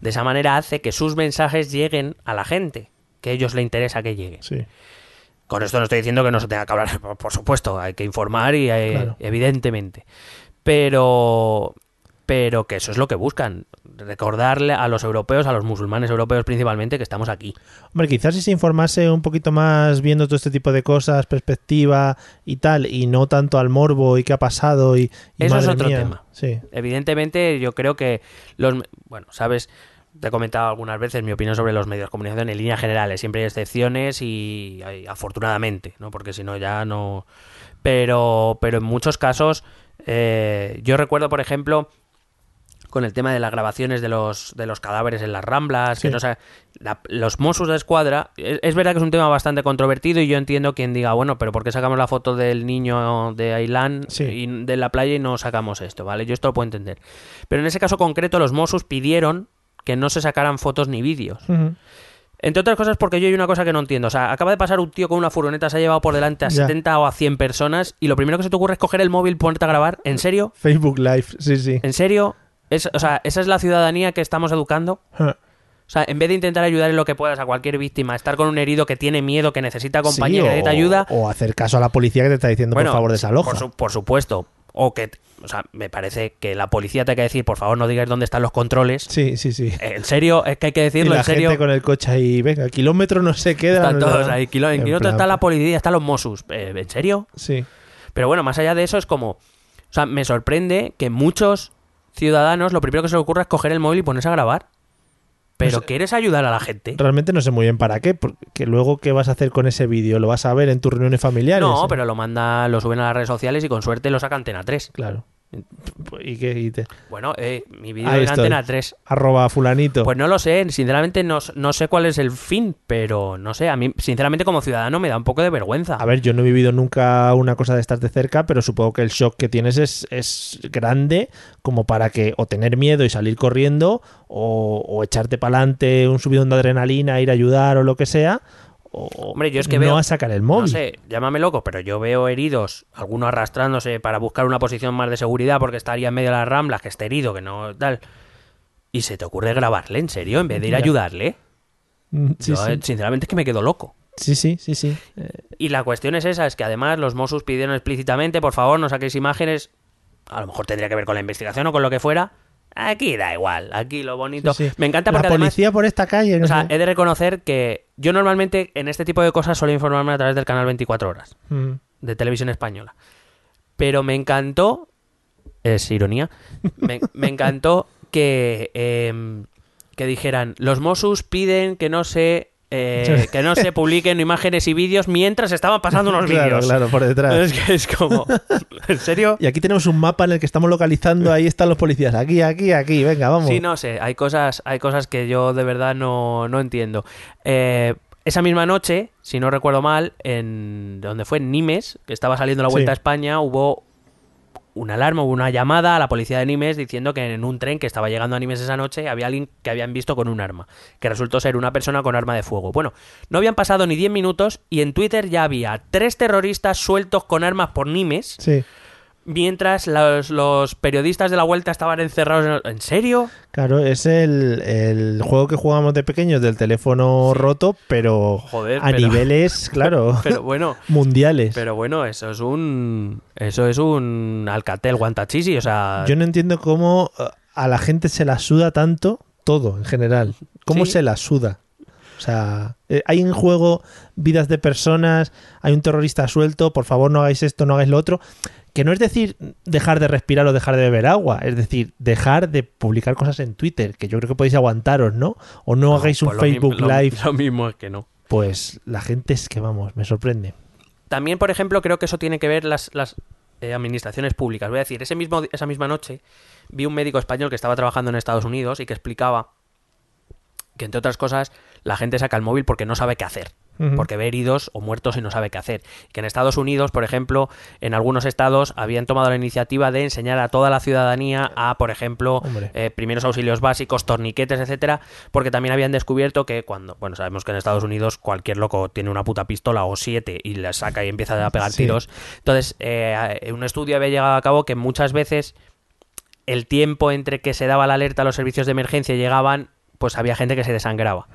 de esa manera hace que sus mensajes lleguen a la gente, que a ellos le interesa que llegue. Sí. Con esto no estoy diciendo que no se tenga que hablar, <laughs> por, supuesto, hay que informar y eh, Claro. evidentemente. Pero pero que eso es lo que buscan, recordarle a los europeos, a los musulmanes europeos principalmente, que estamos aquí. Hombre, quizás si se informase un poquito más viendo todo este tipo de cosas, perspectiva y tal, y no tanto al morbo y qué ha pasado y, y Eso es otro mía. tema. Sí. Evidentemente, yo creo que los... Bueno, sabes, te he comentado algunas veces mi opinión sobre los medios de comunicación en líneas generales. Siempre hay excepciones y, y afortunadamente, ¿no? Porque si no ya no... Pero, pero en muchos casos, eh, yo recuerdo, por ejemplo, con el tema de las grabaciones de los, de los cadáveres en las ramblas, que no sa- la- los Mossos de Escuadra, es, es verdad que es un tema bastante controvertido y yo entiendo quien diga, bueno, pero ¿por qué sacamos la foto del niño de Ailán Sí. y de la playa y no sacamos esto, ¿vale? Yo esto lo puedo entender. Pero en ese caso concreto los Mossos pidieron que no se sacaran fotos ni vídeos. Entre otras cosas porque yo hay una cosa que no entiendo. O sea, acaba de pasar un tío con una furgoneta, se ha llevado por delante a Ya. 70 o a 100 personas y lo primero que se te ocurre es coger el móvil, ponerte a grabar. ¿En serio? Facebook Live, sí, sí. ¿En serio? Es, o sea, ¿esa es la ciudadanía que estamos educando? O sea, en vez de intentar ayudar en lo que puedas a cualquier víctima, estar con un herido que tiene miedo, que necesita compañía, Sí, que necesita ayuda... O hacer caso a la policía que te está diciendo, por favor, desaloja. Por, su- por supuesto. O que... O sea, me parece que la policía te hay que decir, por favor, no digáis dónde están los controles. Sí, sí, sí. En serio, es que hay que Y decirlo, la en serio. gente con el coche ahí, venga, kilómetro no se queda. Están todos ahí. En En kilómetro plan, está la policía, están los Mossos. Eh, ¿En serio? Sí. Pero bueno, más allá de eso es como... O sea, me sorprende que muchos ciudadanos lo primero que se les ocurra es coger el móvil y ponerse a grabar. Pero Pues- ¿quieres ayudar a la gente? Realmente no sé muy bien para qué, porque luego qué vas a hacer con ese vídeo, lo vas a ver en tus reuniones familiares. No, ¿eh? pero lo manda, lo suben a las redes sociales y con suerte lo saca Antena 3. Claro. ¿Y qué? Y te- Bueno, eh, mi vídeo en estoy. Antena 3. Arroba fulanito. Pues no lo sé, sinceramente no, no sé cuál es el fin, pero no sé, a mí sinceramente como ciudadano me da un poco de vergüenza. A ver, yo no he vivido nunca una cosa de estas de cerca, pero supongo que el shock que tienes es, es grande como para que o tener miedo y salir corriendo o, o echarte para adelante un subidón de adrenalina, ir a ayudar o lo que sea. O Hombre, yo es que no veo- a sacar el móvil. No sé, llámame loco, pero yo veo heridos, algunos arrastrándose para buscar una posición más de seguridad porque estaría en medio de las ramblas, que esté herido, que no tal. Y se te ocurre grabarle, ¿en serio? En vez de ir a ayudarle. Mm, Sí, Yo, sí. sinceramente es que me quedo loco. sí, sí, sí, sí. Y la cuestión es esa, es que además los Mossos pidieron explícitamente, por favor, no saquéis imágenes. A lo mejor tendría que ver con la investigación o con lo que fuera. Aquí da igual, aquí lo bonito. sí, sí. Me encanta La porque además... policía por esta calle. no O sea, sé. he de reconocer que yo normalmente en este tipo de cosas suelo informarme a través del canal 24 horas Mm. de televisión española. Pero me encantó, es ironía, me, me encantó que, em, que dijeran, los Mossos piden que no se eh, que no se publiquen imágenes y vídeos mientras estaban pasando unos <laughs> Claro, vídeos. claro, por detrás. <laughs> Es que es como, ¿en serio? Y aquí tenemos un mapa en el que estamos localizando, ahí están los policías, aquí, aquí, aquí, venga, vamos. Sí, no sé, hay cosas, hay cosas que yo de verdad no, no entiendo. Eh, esa misma noche, si no recuerdo mal, en donde fue en Nimes, que estaba saliendo la vuelta Sí. a España, hubo una alarma, hubo una llamada a la policía de Nimes diciendo que en un tren que estaba llegando a Nimes esa noche había alguien que habían visto con un arma, que resultó ser una persona con arma de fuego. Bueno, no habían pasado ni 10 minutos y en Twitter ya había tres terroristas sueltos con armas por Nimes, Sí, mientras los, los periodistas de la vuelta estaban encerrados. En... ¿En serio? claro, es el, el juego que jugamos de pequeños del teléfono roto, pero Joder, a pero- niveles, <laughs> claro, Pero bueno, mundiales. pero bueno, eso es un eso es un Alcatel Guantachisi, o sea, Yo no entiendo cómo uh, a la gente se la suda tanto todo en general. ¿Cómo Sí. se la suda? O sea, eh, hay en juego vidas de personas, hay un terrorista suelto, por favor no hagáis esto, no hagáis lo otro. Que no es decir dejar de respirar o dejar de beber agua, es decir, dejar de publicar cosas en Twitter, que yo creo que podéis aguantaros, ¿no? O no, hagáis un pues Facebook lo- Live. <laughs> Lo mismo es que no. Pues la gente es que, vamos, me sorprende. También, por ejemplo, creo que eso tiene que ver las, las eh, administraciones públicas. Voy a decir, ese mismo, esa misma noche vi un médico español que estaba trabajando en Estados Unidos y que explicaba que, entre otras cosas, la gente saca el móvil porque no sabe qué hacer. Porque ve heridos o muertos y no sabe qué hacer. Que en Estados Unidos, por ejemplo, en algunos estados habían tomado la iniciativa de enseñar a toda la ciudadanía a, por ejemplo, eh, primeros auxilios básicos, torniquetes, etcétera, porque también habían descubierto que cuando, bueno, sabemos que en Estados Unidos cualquier loco tiene una puta pistola o siete y la saca y empieza a pegar Sí. tiros. Entonces, eh, un estudio había llegado a cabo que muchas veces el tiempo entre que se daba la alerta a los servicios de emergencia llegaban, pues había gente que se desangraba.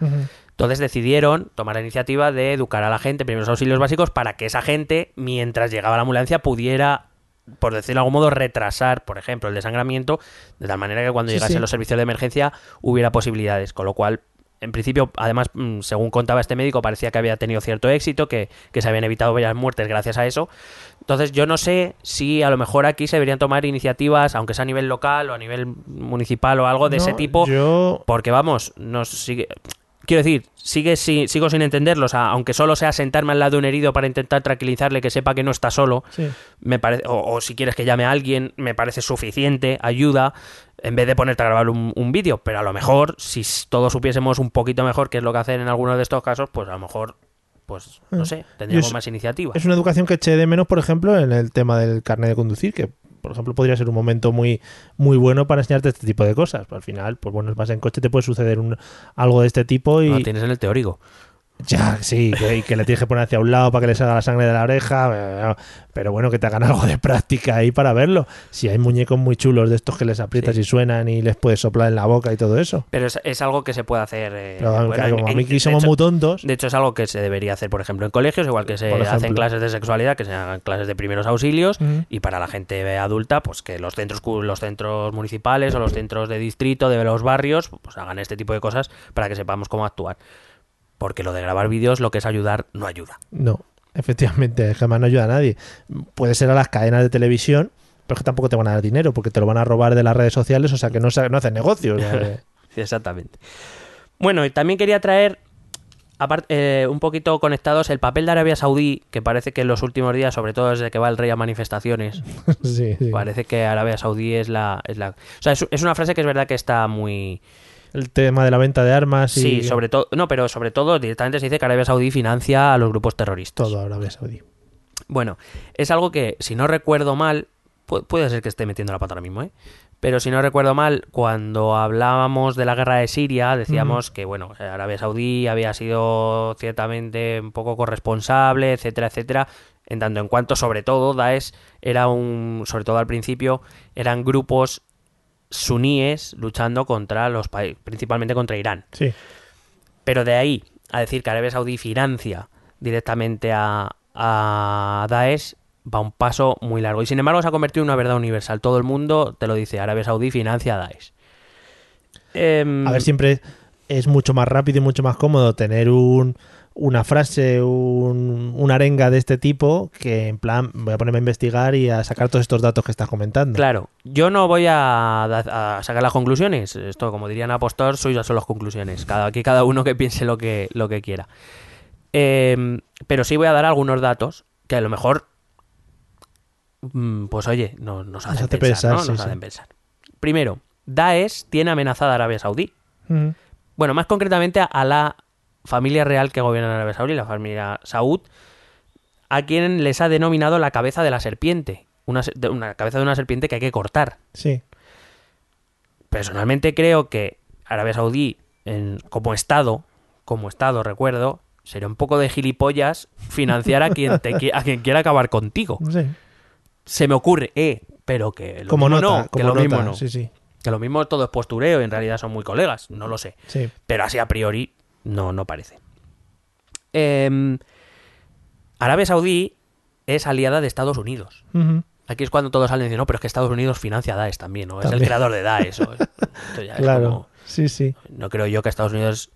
Entonces decidieron tomar la iniciativa de educar a la gente, primeros auxilios básicos, para que esa gente, mientras llegaba la ambulancia, pudiera, por decirlo de algún modo, retrasar, por ejemplo, el desangramiento, de tal manera que cuando Sí, llegasen sí. los servicios de emergencia hubiera posibilidades. Con lo cual, en principio, además, mm, según contaba este médico, parecía que había tenido cierto éxito, que, que se habían evitado varias muertes gracias a eso. Entonces, yo no sé si a lo mejor aquí se deberían tomar iniciativas, aunque sea a nivel local o a nivel municipal o algo de ese tipo, Yo porque vamos, nos sigue. Quiero decir, sigue, si- sigo sin entenderlo. O sea, aunque solo sea sentarme al lado de un herido para intentar tranquilizarle que sepa que no está solo, Sí. me parece, o, o si quieres que llame a alguien, me parece suficiente, ayuda, en vez de ponerte a grabar un, un vídeo. Pero a lo mejor, si todos supiésemos un poquito mejor qué es lo que hacen en algunos de estos casos, pues a lo mejor, pues no Mm. sé, tendríamos es- más iniciativa. Es una educación que eché de menos, por ejemplo, en el tema del carnet de conducir, que por ejemplo podría ser un momento muy muy bueno para enseñarte este tipo de cosas. Al final, pues bueno, vas en coche, te puede suceder un, algo de este tipo y No, tienes en el teórico. Ya, sí, que, y que le tienes que poner hacia un lado para que le salga la sangre de la oreja, eh, pero bueno, que te hagan <laughs> algo de práctica ahí para verlo. Si hay muñecos muy chulos de estos que les aprietas Sí. y suenan y les puedes soplar en la boca y todo eso. Pero es, es algo que se puede hacer. eh, Pero bueno, claro, en- como a de somos hecho- muy tontos, De hecho, es algo que se debería hacer, por ejemplo, en colegios, igual que se hacen clases de sexualidad, que se hagan clases de primeros auxilios, y para la gente adulta, pues que los centros, los centros municipales o los centros de distrito, de los barrios, pues hagan este tipo de cosas para que sepamos cómo actuar. Porque lo de grabar vídeos, lo que es ayudar, no ayuda. No, efectivamente, jamás no ayuda a nadie. Puede ser a las cadenas de televisión, pero es que tampoco te van a dar dinero porque te lo van a robar de las redes sociales, o sea que no, no hacen negocio. o sea que- <laughs> Sí, Exactamente. Bueno, y también quería traer, aparte, eh, un poquito conectados, el papel de Arabia Saudí, que parece que en los últimos días, sobre todo desde que va el rey a manifestaciones, <laughs> sí, sí. Parece que Arabia Saudí es la, es la... O sea, es, es una frase que es verdad que está muy... El tema de la venta de armas y Sí, sobre todo... No, pero sobre todo directamente se dice que Arabia Saudí financia a los grupos terroristas. todo Arabia Saudí. Bueno, es algo que, si no recuerdo mal, pu- puede ser que esté metiendo la pata ahora mismo, ¿eh? Pero si no recuerdo mal, cuando hablábamos de la guerra de Siria, decíamos que, bueno, eh, Arabia Saudí había sido ciertamente un poco corresponsable, etcétera, etcétera, en tanto en cuanto, sobre todo, Daesh era un, sobre todo al principio, eran grupos suníes luchando contra los países, principalmente contra Irán. Sí. Pero de ahí a decir que Arabia Saudí financia directamente a, a Daesh va un paso muy largo. Y sin embargo se ha convertido en una verdad universal. Todo el mundo te lo dice, Arabia Saudí financia a Daesh. Em, A ver, siempre es mucho más rápido y mucho más cómodo tener un, una frase, un, una arenga de este tipo que en plan voy a ponerme a investigar y a sacar todos estos datos que estás comentando. Claro, yo no voy a, sacar las conclusiones. Esto, como dirían Apostor, suyas son las conclusiones. Cada, aquí cada uno que piense lo que, lo que quiera. Eh, pero sí voy a dar algunos datos que a lo mejor, mm, pues oye, no- nos hacen hace pensar, pensar, ¿no? sí, Nos sí. hacen pensar. Primero, Daesh tiene amenazada a Arabia Saudí. Bueno, más concretamente a la familia real que gobierna Arabia Saudí, la familia Saud, a quien les ha denominado la cabeza de la serpiente. Una, cabeza de una serpiente que hay que cortar. Sí. Personalmente creo que Arabia Saudí, en- como Estado, como Estado, recuerdo, sería un poco de gilipollas financiar a quien, te, a quien quiera acabar contigo. Sí. Se me ocurre, eh, pero que lo Como mismo nota, no, como que lo nota. mismo no. Sí, sí. Que lo mismo todo es postureo y en realidad son muy colegas, no lo sé. Sí. Pero así a priori no, no parece. Em, Arabia Saudí es aliada de Estados Unidos. Aquí es cuando todos salen y dicen, no, pero es que Estados Unidos financia a Daesh también, ¿no? Es el creador de Daesh. o- <laughs> ya es Claro. como- Sí, sí. no creo yo que Estados Unidos...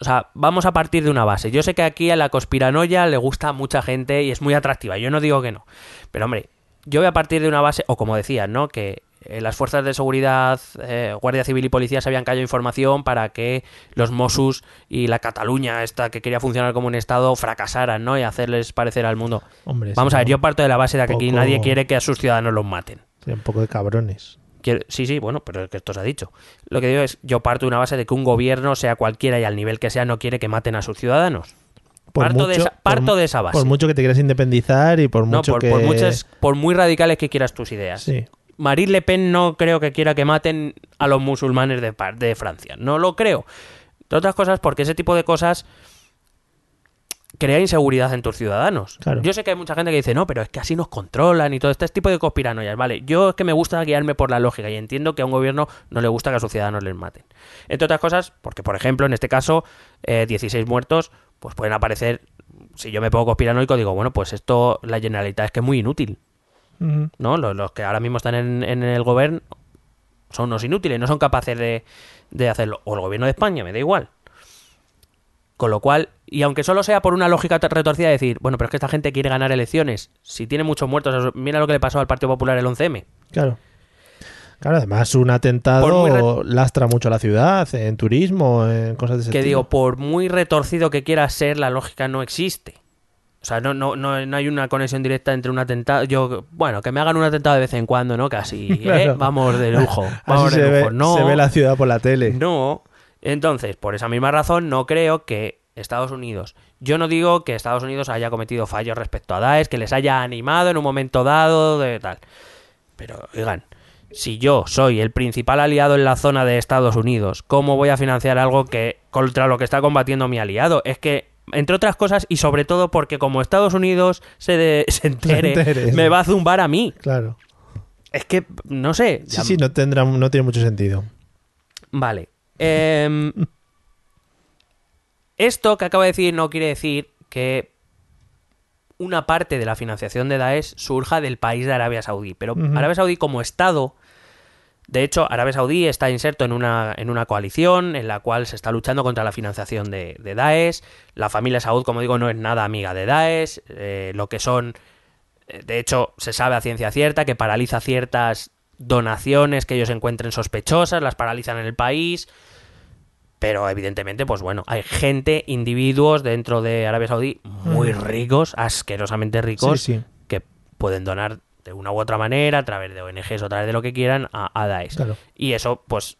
O sea, vamos a partir de una base. Yo sé que aquí a la conspiranoia le gusta a mucha gente y es muy atractiva. Yo no digo que no. Pero hombre, yo voy a partir de una base, o como decía, ¿no? Que eh, las fuerzas de seguridad, eh, Guardia Civil y Policía se habían callado información para que los Mossos y la Cataluña, esta que quería funcionar como un Estado, fracasaran, ¿no? Y hacerles parecer al mundo. Hombre, Vamos a ver, ¿no? yo parto de la base de que aquí nadie quiere que a sus ciudadanos los maten. Un poco de cabrones. Quiero- sí, sí, bueno, pero es que esto se ha dicho. Lo que digo es, yo parto de una base de que un gobierno, sea cualquiera y al nivel que sea, no quiere que maten a sus ciudadanos. Por Parto de esa- parto por- de esa base. Por mucho que te quieras independizar y por No, mucho por, que... por muchas, por muy radicales que quieras tus ideas. Sí. Marine Le Pen no creo que quiera que maten a los musulmanes de, de Francia. No lo creo. De otras cosas, porque ese tipo de cosas crea inseguridad en tus ciudadanos. Claro. Yo sé que hay mucha gente que dice, no, pero es que así nos controlan y todo este tipo de conspiranoias. Vale, yo es que me gusta guiarme por la lógica y entiendo que a un gobierno no le gusta que a sus ciudadanos les maten. Entre otras cosas, porque por ejemplo, en este caso, eh, 16 muertos, pues pueden aparecer, si yo me pongo conspiranoico, digo, bueno, pues esto, la generalidad es que es muy inútil. ¿No? Los, los que ahora mismo están en, en el gobierno son unos inútiles, no son capaces de, de hacerlo. O el gobierno de España, me da igual. Con lo cual, y aunque solo sea por una lógica retorcida de decir, bueno, pero es que esta gente quiere ganar elecciones, si tiene muchos muertos, mira lo que le pasó al Partido Popular el 11M. Claro. Claro, además un atentado lastra mucho a la ciudad, en turismo, en cosas de ese Que estilo. digo, por muy retorcido que quiera ser, la lógica no existe. O sea, no, no, no, no hay una conexión directa entre un atentado. Yo, bueno, que me hagan un atentado de vez en cuando, ¿no? Casi, <laughs> ¿eh? Vamos de lujo. Así Vamos se de ve, lujo. No, se ve la ciudad por la tele. No. Entonces, por esa misma razón, no creo que Estados Unidos. Yo no digo que Estados Unidos haya cometido fallos respecto a Daesh, que les haya animado en un momento dado, de tal. Pero, oigan, si yo soy el principal aliado en la zona de Estados Unidos, ¿cómo voy a financiar algo que contra lo que está combatiendo mi aliado? Es que, entre otras cosas, y sobre todo porque como Estados Unidos se, de- <laughs> se entere, entere, me va a zumbar a mí. Claro. Es que, no sé. Sí, sí, no tendrá, no tiene mucho sentido. Vale. Em, <laughs> esto que acabo de decir no quiere decir que una parte de la financiación de Daesh surja del país de Arabia Saudí. Pero. Arabia Saudí como Estado... De hecho, Arabia Saudí está inserto en una, en una coalición en la cual se está luchando contra la financiación de, de Daesh. La familia Saud, como digo, no es nada amiga de Daesh. Eh, lo que son eh, de hecho, se sabe a ciencia cierta que paraliza ciertas donaciones que ellos encuentren sospechosas, las paralizan en el país. Pero evidentemente, pues bueno, hay gente, individuos dentro de Arabia Saudí muy ricos, asquerosamente ricos, Sí, sí. que pueden donar de una u otra manera, a través de ONGs o a través de lo que quieran, a, a Daesh. Claro. Y eso, pues,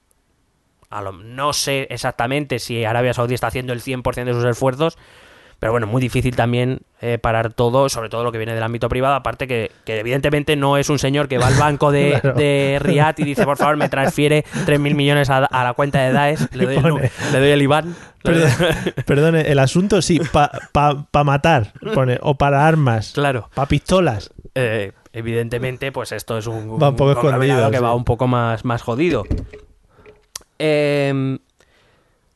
a lo- no sé exactamente si Arabia Saudí está haciendo el 100% de sus esfuerzos, pero bueno, muy difícil también eh, parar todo, sobre todo lo que viene del ámbito privado, aparte que, que evidentemente no es un señor que va al banco de, <laughs> Claro. de Riyadh y dice, por favor, me transfiere 3.000 millones a, a la cuenta de Daesh, le doy, el, le doy el IBAN. Perdón, <laughs> perdone, el asunto sí, para matar, pone, o para armas, Claro. para pistolas. Eh, evidentemente, pues esto es un, <laughs> Va un poco conglomerado escondido, que sí. va un poco más, más jodido. Em,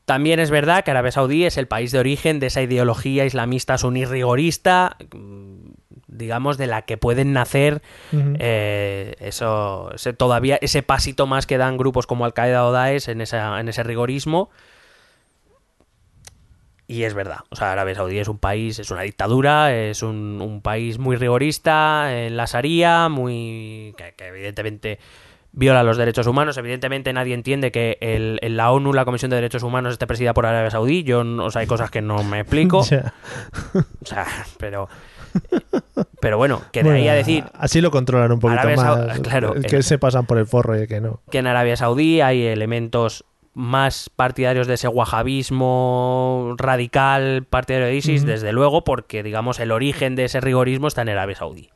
también es verdad que Arabia Saudí es el país de origen de esa ideología islamista suní rigorista, mm, digamos, de la que pueden nacer eh, eso, ese, todavía ese pasito más que dan grupos como Al Qaeda o Daesh en, esa, en ese rigorismo. Y es verdad, o sea, Arabia Saudí es un país, es una dictadura, es un, un país muy rigorista en la Sharia, muy que, que evidentemente viola los derechos humanos. Evidentemente nadie entiende que el, en la ONU, la Comisión de Derechos Humanos, esté presidida por Arabia Saudí. Yo, no- o sea, hay cosas que no me explico. <laughs> O sea, pero... Pero bueno, que de ahí Bueno, a decir Así lo controlan un poquito Arabia más. claro, que el- se pasan por el forro y que no. que en Arabia Saudí hay elementos más partidarios de ese wahabismo radical partidario de ISIS, desde luego, porque digamos el origen de ese rigorismo está en Arabia Saudí.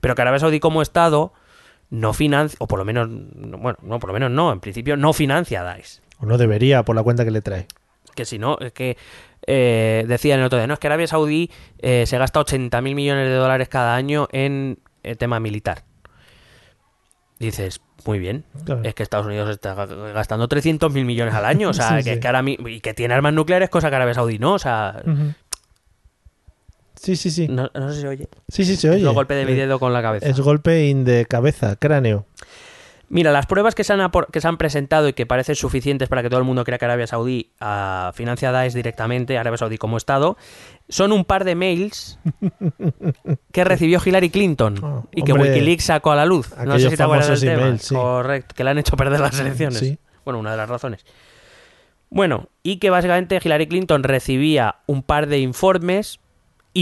Pero que Arabia Saudí como Estado no financia, o por lo menos, no, bueno, no, por lo menos no, en principio no financia a Daesh. O no debería por la cuenta que le trae. Que si no, es que eh, decían el otro día, no, es que Arabia Saudí eh, se gasta 80 mil millones de dólares cada año en el tema militar. Dices, muy bien, Claro. es que Estados Unidos está gastando 300 mil millones al año, o sea, <laughs> Sí, que, sí. es que ahora y que tiene armas nucleares, cosa que Arabia Saudí no, o sea. Sí, sí, sí. no, no sé si se oye. Sí, sí, se Es oye. lo golpe de mi Eh, dedo con la cabeza. Es golpe in de cabeza, cráneo. Mira, las pruebas que se, han apor- que se han presentado y que parecen suficientes para que todo el mundo crea que Arabia Saudí ah, financia Daesh directamente, Arabia Saudí como Estado, son un par de mails <laughs> que recibió Hillary Clinton Oh, y que hombre, Wikileaks sacó a la luz. No sé si te acuerdas del tema. sí. Correcto, que le han hecho perder las elecciones. Sí. Bueno, una de las razones. Bueno, y que básicamente Hillary Clinton recibía un par de informes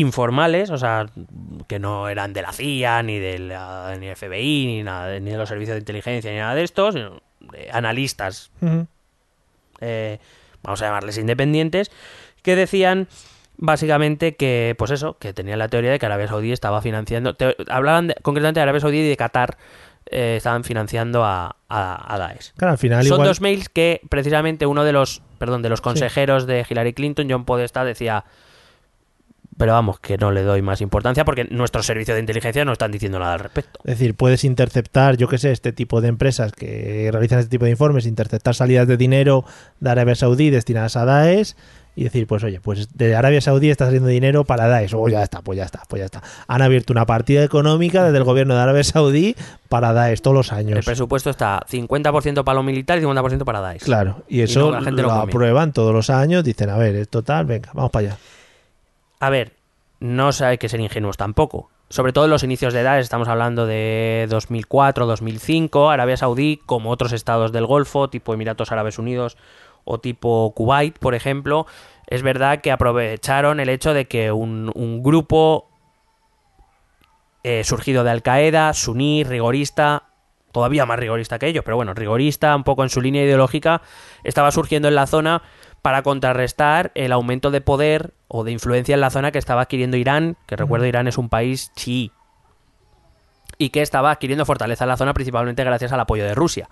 informales, o sea, que no eran de la CIA, ni del ni FBI, ni nada, ni de los servicios de inteligencia, ni nada de estos, sino de analistas, eh, vamos a llamarles independientes, que decían básicamente que, pues eso, que tenían la teoría de que Arabia Saudí estaba financiando, te- hablaban de- concretamente de Arabia Saudí y de Qatar, eh, estaban financiando a, a, a Daesh. Claro, al final Son igual... dos mails que precisamente uno de los, perdón, de los consejeros de Hillary Clinton, John Podesta, decía, pero vamos, que no le doy más importancia porque nuestros servicios de inteligencia no están diciendo nada al respecto. Es decir, puedes interceptar, yo qué sé, este tipo de empresas que realizan este tipo de informes, interceptar salidas de dinero de Arabia Saudí destinadas a Daesh y decir, pues oye, pues de Arabia Saudí está saliendo dinero para Daesh. Oh, ya está, pues ya está, pues ya está. Han abierto una partida económica desde el gobierno de Arabia Saudí para Daesh todos los El años. presupuesto está 50% para lo militar y 50% para Daesh. Claro, y Y eso no, la gente lo lo aprueban todos los años, dicen, a ver, es total, venga, vamos para allá. A ver, no hay que ser ingenuos tampoco. Sobre todo en los inicios de edad, estamos hablando de 2004, 2005, Arabia Saudí, como otros estados del Golfo, tipo Emiratos Árabes Unidos o tipo Kuwait, por ejemplo, es verdad que aprovecharon el hecho de que un, grupo eh, surgido de Al Qaeda, suní, rigorista, todavía más rigorista que ellos, pero bueno, rigorista, un poco en su línea ideológica, estaba surgiendo en la zona para contrarrestar el aumento de poder o de influencia en la zona que estaba adquiriendo Irán, que recuerdo Irán es un país chií, y que estaba adquiriendo fortaleza en la zona principalmente gracias al apoyo de Rusia.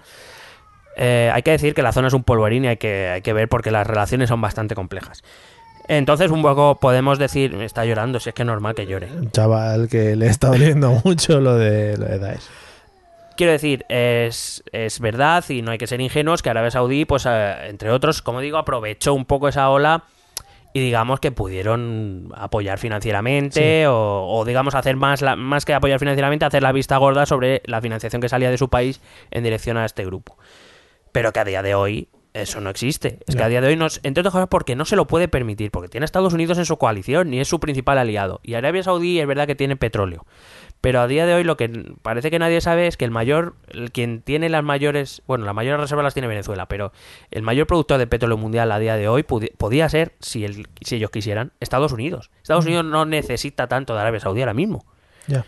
Eh, hay que decir que la zona es un polvorín y hay que, hay que ver porque las relaciones son bastante complejas. Entonces, un poco podemos decir, está llorando, si es que es normal que llore. Un chaval que le está doliendo <laughs> mucho lo de, lo de Daesh. Quiero decir, es, es verdad y no hay que ser ingenuos que Arabia Saudí, pues eh, entre otros, como digo, aprovechó un poco esa ola y digamos que pudieron apoyar financieramente o, o, digamos hacer más, la- más que apoyar financieramente, hacer la vista gorda sobre la financiación que salía de su país en dirección a este grupo. Pero que a día de hoy eso no existe. Es que a día de hoy, no, entre otras cosas, porque no se lo puede permitir, porque tiene a Estados Unidos en su coalición y es su principal aliado. Y Arabia Saudí es verdad que tiene petróleo. Pero a día de hoy lo que parece que nadie sabe es que el mayor, el quien tiene las mayores, bueno, las mayores reservas las tiene Venezuela, pero el mayor productor de petróleo mundial a día de hoy podía ser, si, el- si ellos quisieran, Estados Unidos. Estados Unidos no necesita tanto de Arabia Saudí ahora mismo. Ya.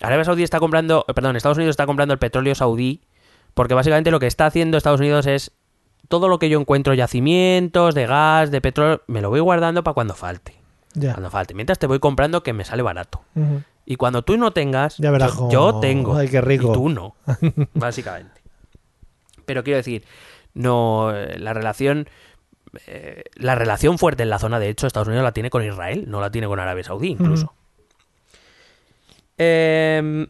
Arabia Saudí está comprando, eh, perdón, Estados Unidos está comprando el petróleo saudí porque básicamente lo que está haciendo Estados Unidos es todo lo que yo encuentro yacimientos de gas, de petróleo, me lo voy guardando para cuando falte. Cuando falte. Mientras te voy comprando que me sale barato. Y cuando tú no tengas, Ya verás yo, cómo- yo tengo. Ay, qué rico. Y tú no. <laughs> básicamente. Pero quiero decir, no eh, la relación eh, la relación fuerte en la zona, de hecho, Estados Unidos la tiene con Israel, no la tiene con Arabia Saudí, incluso. Eh,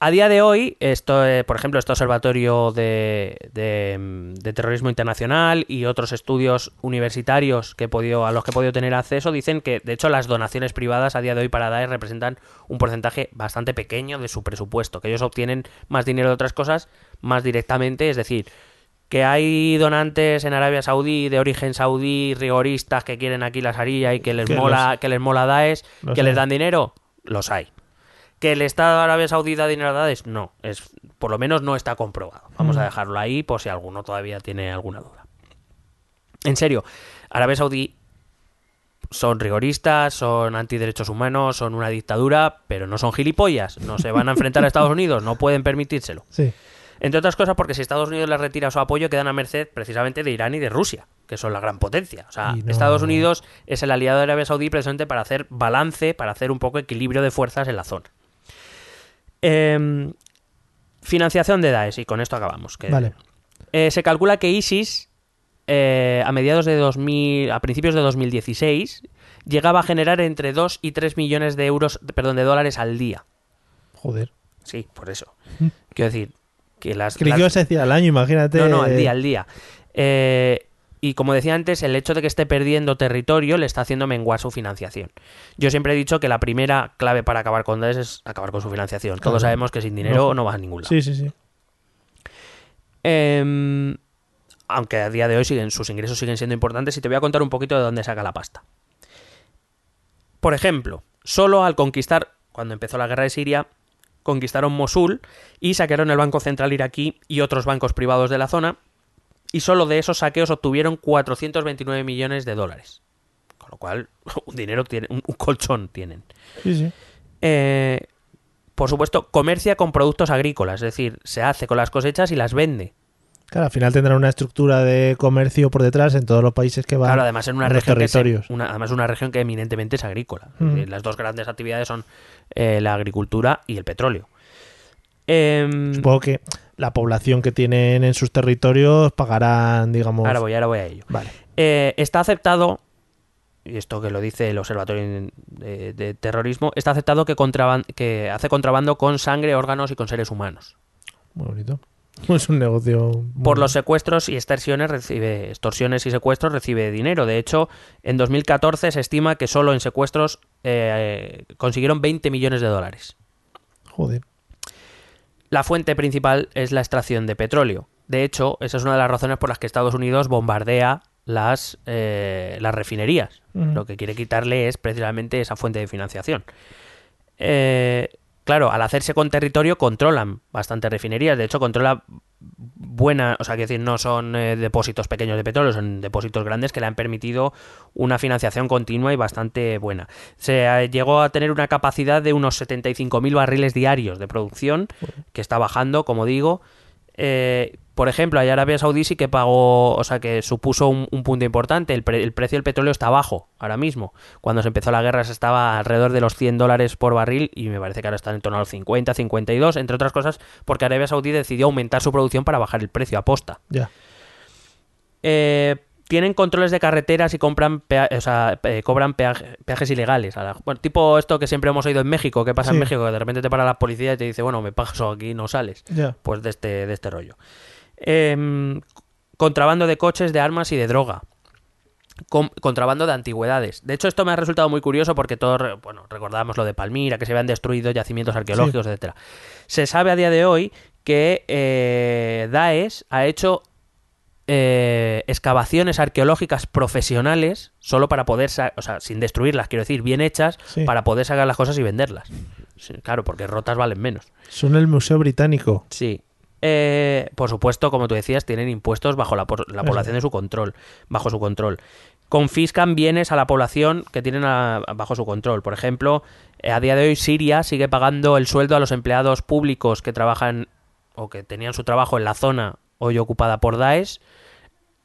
a día de hoy, esto, eh, por ejemplo, este observatorio de, de, mm, de terrorismo internacional y otros estudios universitarios que he podido, a los que he podido tener acceso dicen que, de hecho, las donaciones privadas a día de hoy para Daesh representan un porcentaje bastante pequeño de su presupuesto, que ellos obtienen más dinero de otras cosas más directamente, es decir, Que hay donantes en Arabia Saudí de origen saudí, rigoristas que quieren aquí la Sharia y que les mola, los- que les mola Daesh, que hay. les dan dinero, los hay. Que el Estado de Arabia Saudí da dinero a Daesh, no, es por lo menos no está comprobado. Vamos Mm. a dejarlo ahí por si alguno todavía tiene alguna duda. En serio, Arabia Saudí son rigoristas, son antiderechos humanos, son una dictadura, pero no son gilipollas. No se van a enfrentar a Estados Unidos, no pueden permitírselo. Sí. Entre otras cosas porque si Estados Unidos les retira su apoyo quedan a merced precisamente de Irán y de Rusia, que son la gran potencia. O sea, no- Estados Unidos es el aliado de Arabia Saudí precisamente para hacer balance, para hacer un poco equilibrio de fuerzas en la zona. Em, financiación de Daesh, y con esto acabamos. que- Vale. Eh, se calcula que ISIS eh, a mediados de 2000, a principios de 2016 llegaba a generar entre 2 y 3 millones de euros, perdón, de dólares al día. Joder. Sí, por eso. Quiero decir que las, Creí las- que ibas a decir al año, imagínate. no, no, al día, al día. Eh, y como decía antes, el hecho de que esté perdiendo territorio le está haciendo menguar su financiación. Yo siempre he dicho que la primera clave para acabar con Daesh es acabar con su financiación. Claro. Todos sabemos que sin dinero No. no vas a ningún lado. Sí, sí, sí. Em, aunque a día de hoy siguen, sus ingresos siguen siendo importantes y te voy a contar un poquito de dónde saca la pasta. Por ejemplo, solo al conquistar, cuando empezó la guerra de Siria, conquistaron Mosul y saquearon el Banco Central iraquí y otros bancos privados de la zona, y solo de esos saqueos obtuvieron 429 millones de dólares. Con lo cual, <laughs> un dinero tiene, un, un colchón tienen. Sí, sí. Eh, por supuesto, comercia con productos agrícolas, es decir, se hace con las cosechas y las vende. Claro, al final tendrá una estructura de comercio por detrás en todos los países que van. Claro, además en una a los región que se- territorios. una, además una región que eminentemente es agrícola. Es Mm. decir, Las dos grandes actividades son eh, la agricultura y el petróleo. Em, Supongo que la población que tienen en sus territorios pagarán, digamos. ahora voy, ahora voy a ello. Vale. Eh, está aceptado, y esto que lo dice el Observatorio de, de Terrorismo, está aceptado que, que hace contrabando con sangre, órganos y con seres humanos. Muy bonito. <laughs> Es un negocio. Por los secuestros y extorsiones recibe extorsiones y secuestros recibe dinero. De hecho, en 2014 se estima que solo en secuestros eh, consiguieron 20 millones de dólares. Joder. La fuente principal es la extracción de petróleo. De hecho, esa es una de las razones por las que Estados Unidos bombardea las, eh, las refinerías. Lo que quiere quitarle es precisamente esa fuente de financiación. Eh, claro, al hacerse con territorio controlan bastantes refinerías. De hecho, controla buena, o sea, quiero decir, no son eh, depósitos pequeños de petróleo, son depósitos grandes que le han permitido una financiación continua y bastante buena. Se eh, llegó a tener una capacidad de unos 75.000 barriles diarios de producción, que está bajando, como digo. Eh, por ejemplo, allá Arabia Saudí sí que pagó, o sea, que supuso un, un punto importante. El, pre- el precio del petróleo está bajo ahora mismo. Cuando se empezó la guerra se estaba alrededor de los 100 dólares por barril y me parece que ahora están en torno a los 50, 52, entre otras cosas porque Arabia Saudí decidió aumentar su producción para bajar el precio a posta. Ya. Eh, tienen controles de carreteras y compran o sea, eh, cobran peaje- peajes ilegales. A la- bueno, tipo esto que siempre hemos oído en México, que pasa Sí. en México, que de repente te para la policía y te dice, bueno, me paso aquí no sales Ya. pues de este, de este rollo. Em, contrabando de coches, de armas y de droga. Contrabando de antigüedades. De hecho, esto me ha resultado muy curioso porque todos, bueno, recordábamos lo de Palmira, que se habían destruido yacimientos arqueológicos, etcétera. Se sabe a día de hoy que eh, Daesh ha hecho eh, excavaciones arqueológicas profesionales solo para poder, o sea, sin destruirlas, quiero decir, bien hechas, Sí. para poder sacar las cosas y venderlas. Sí, claro, porque rotas valen menos. Son el Museo Británico. Sí. Eh, por supuesto, como tú decías, tienen impuestos bajo la, por- la población de su control, bajo su control. Confiscan bienes a la población que tienen a- bajo su control. Por ejemplo, eh, a día de hoy Siria sigue pagando el sueldo a los empleados públicos que trabajan o que tenían su trabajo en la zona hoy ocupada por Daesh.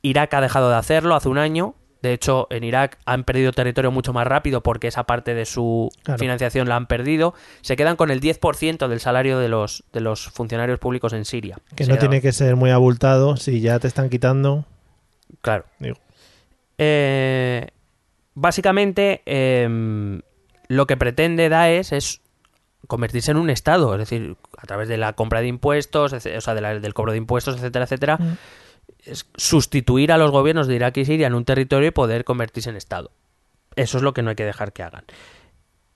Irak ha dejado de hacerlo hace un año. De hecho, en Irak han perdido territorio mucho más rápido porque esa parte de su Claro. financiación la han perdido. Se quedan con el 10% del salario de los, de los funcionarios públicos en Siria. Que Se no tiene que ser muy abultado. Si ya te están quitando. Claro. Digo. Eh, básicamente, em, lo que pretende Daesh es convertirse en un Estado, es decir, a través de la compra de impuestos, o sea, de la- del cobro de impuestos, etcétera, etcétera, Mm. Es sustituir a los gobiernos de Irak y Siria en un territorio y poder convertirse en Estado. Eso es lo que no hay que dejar que hagan.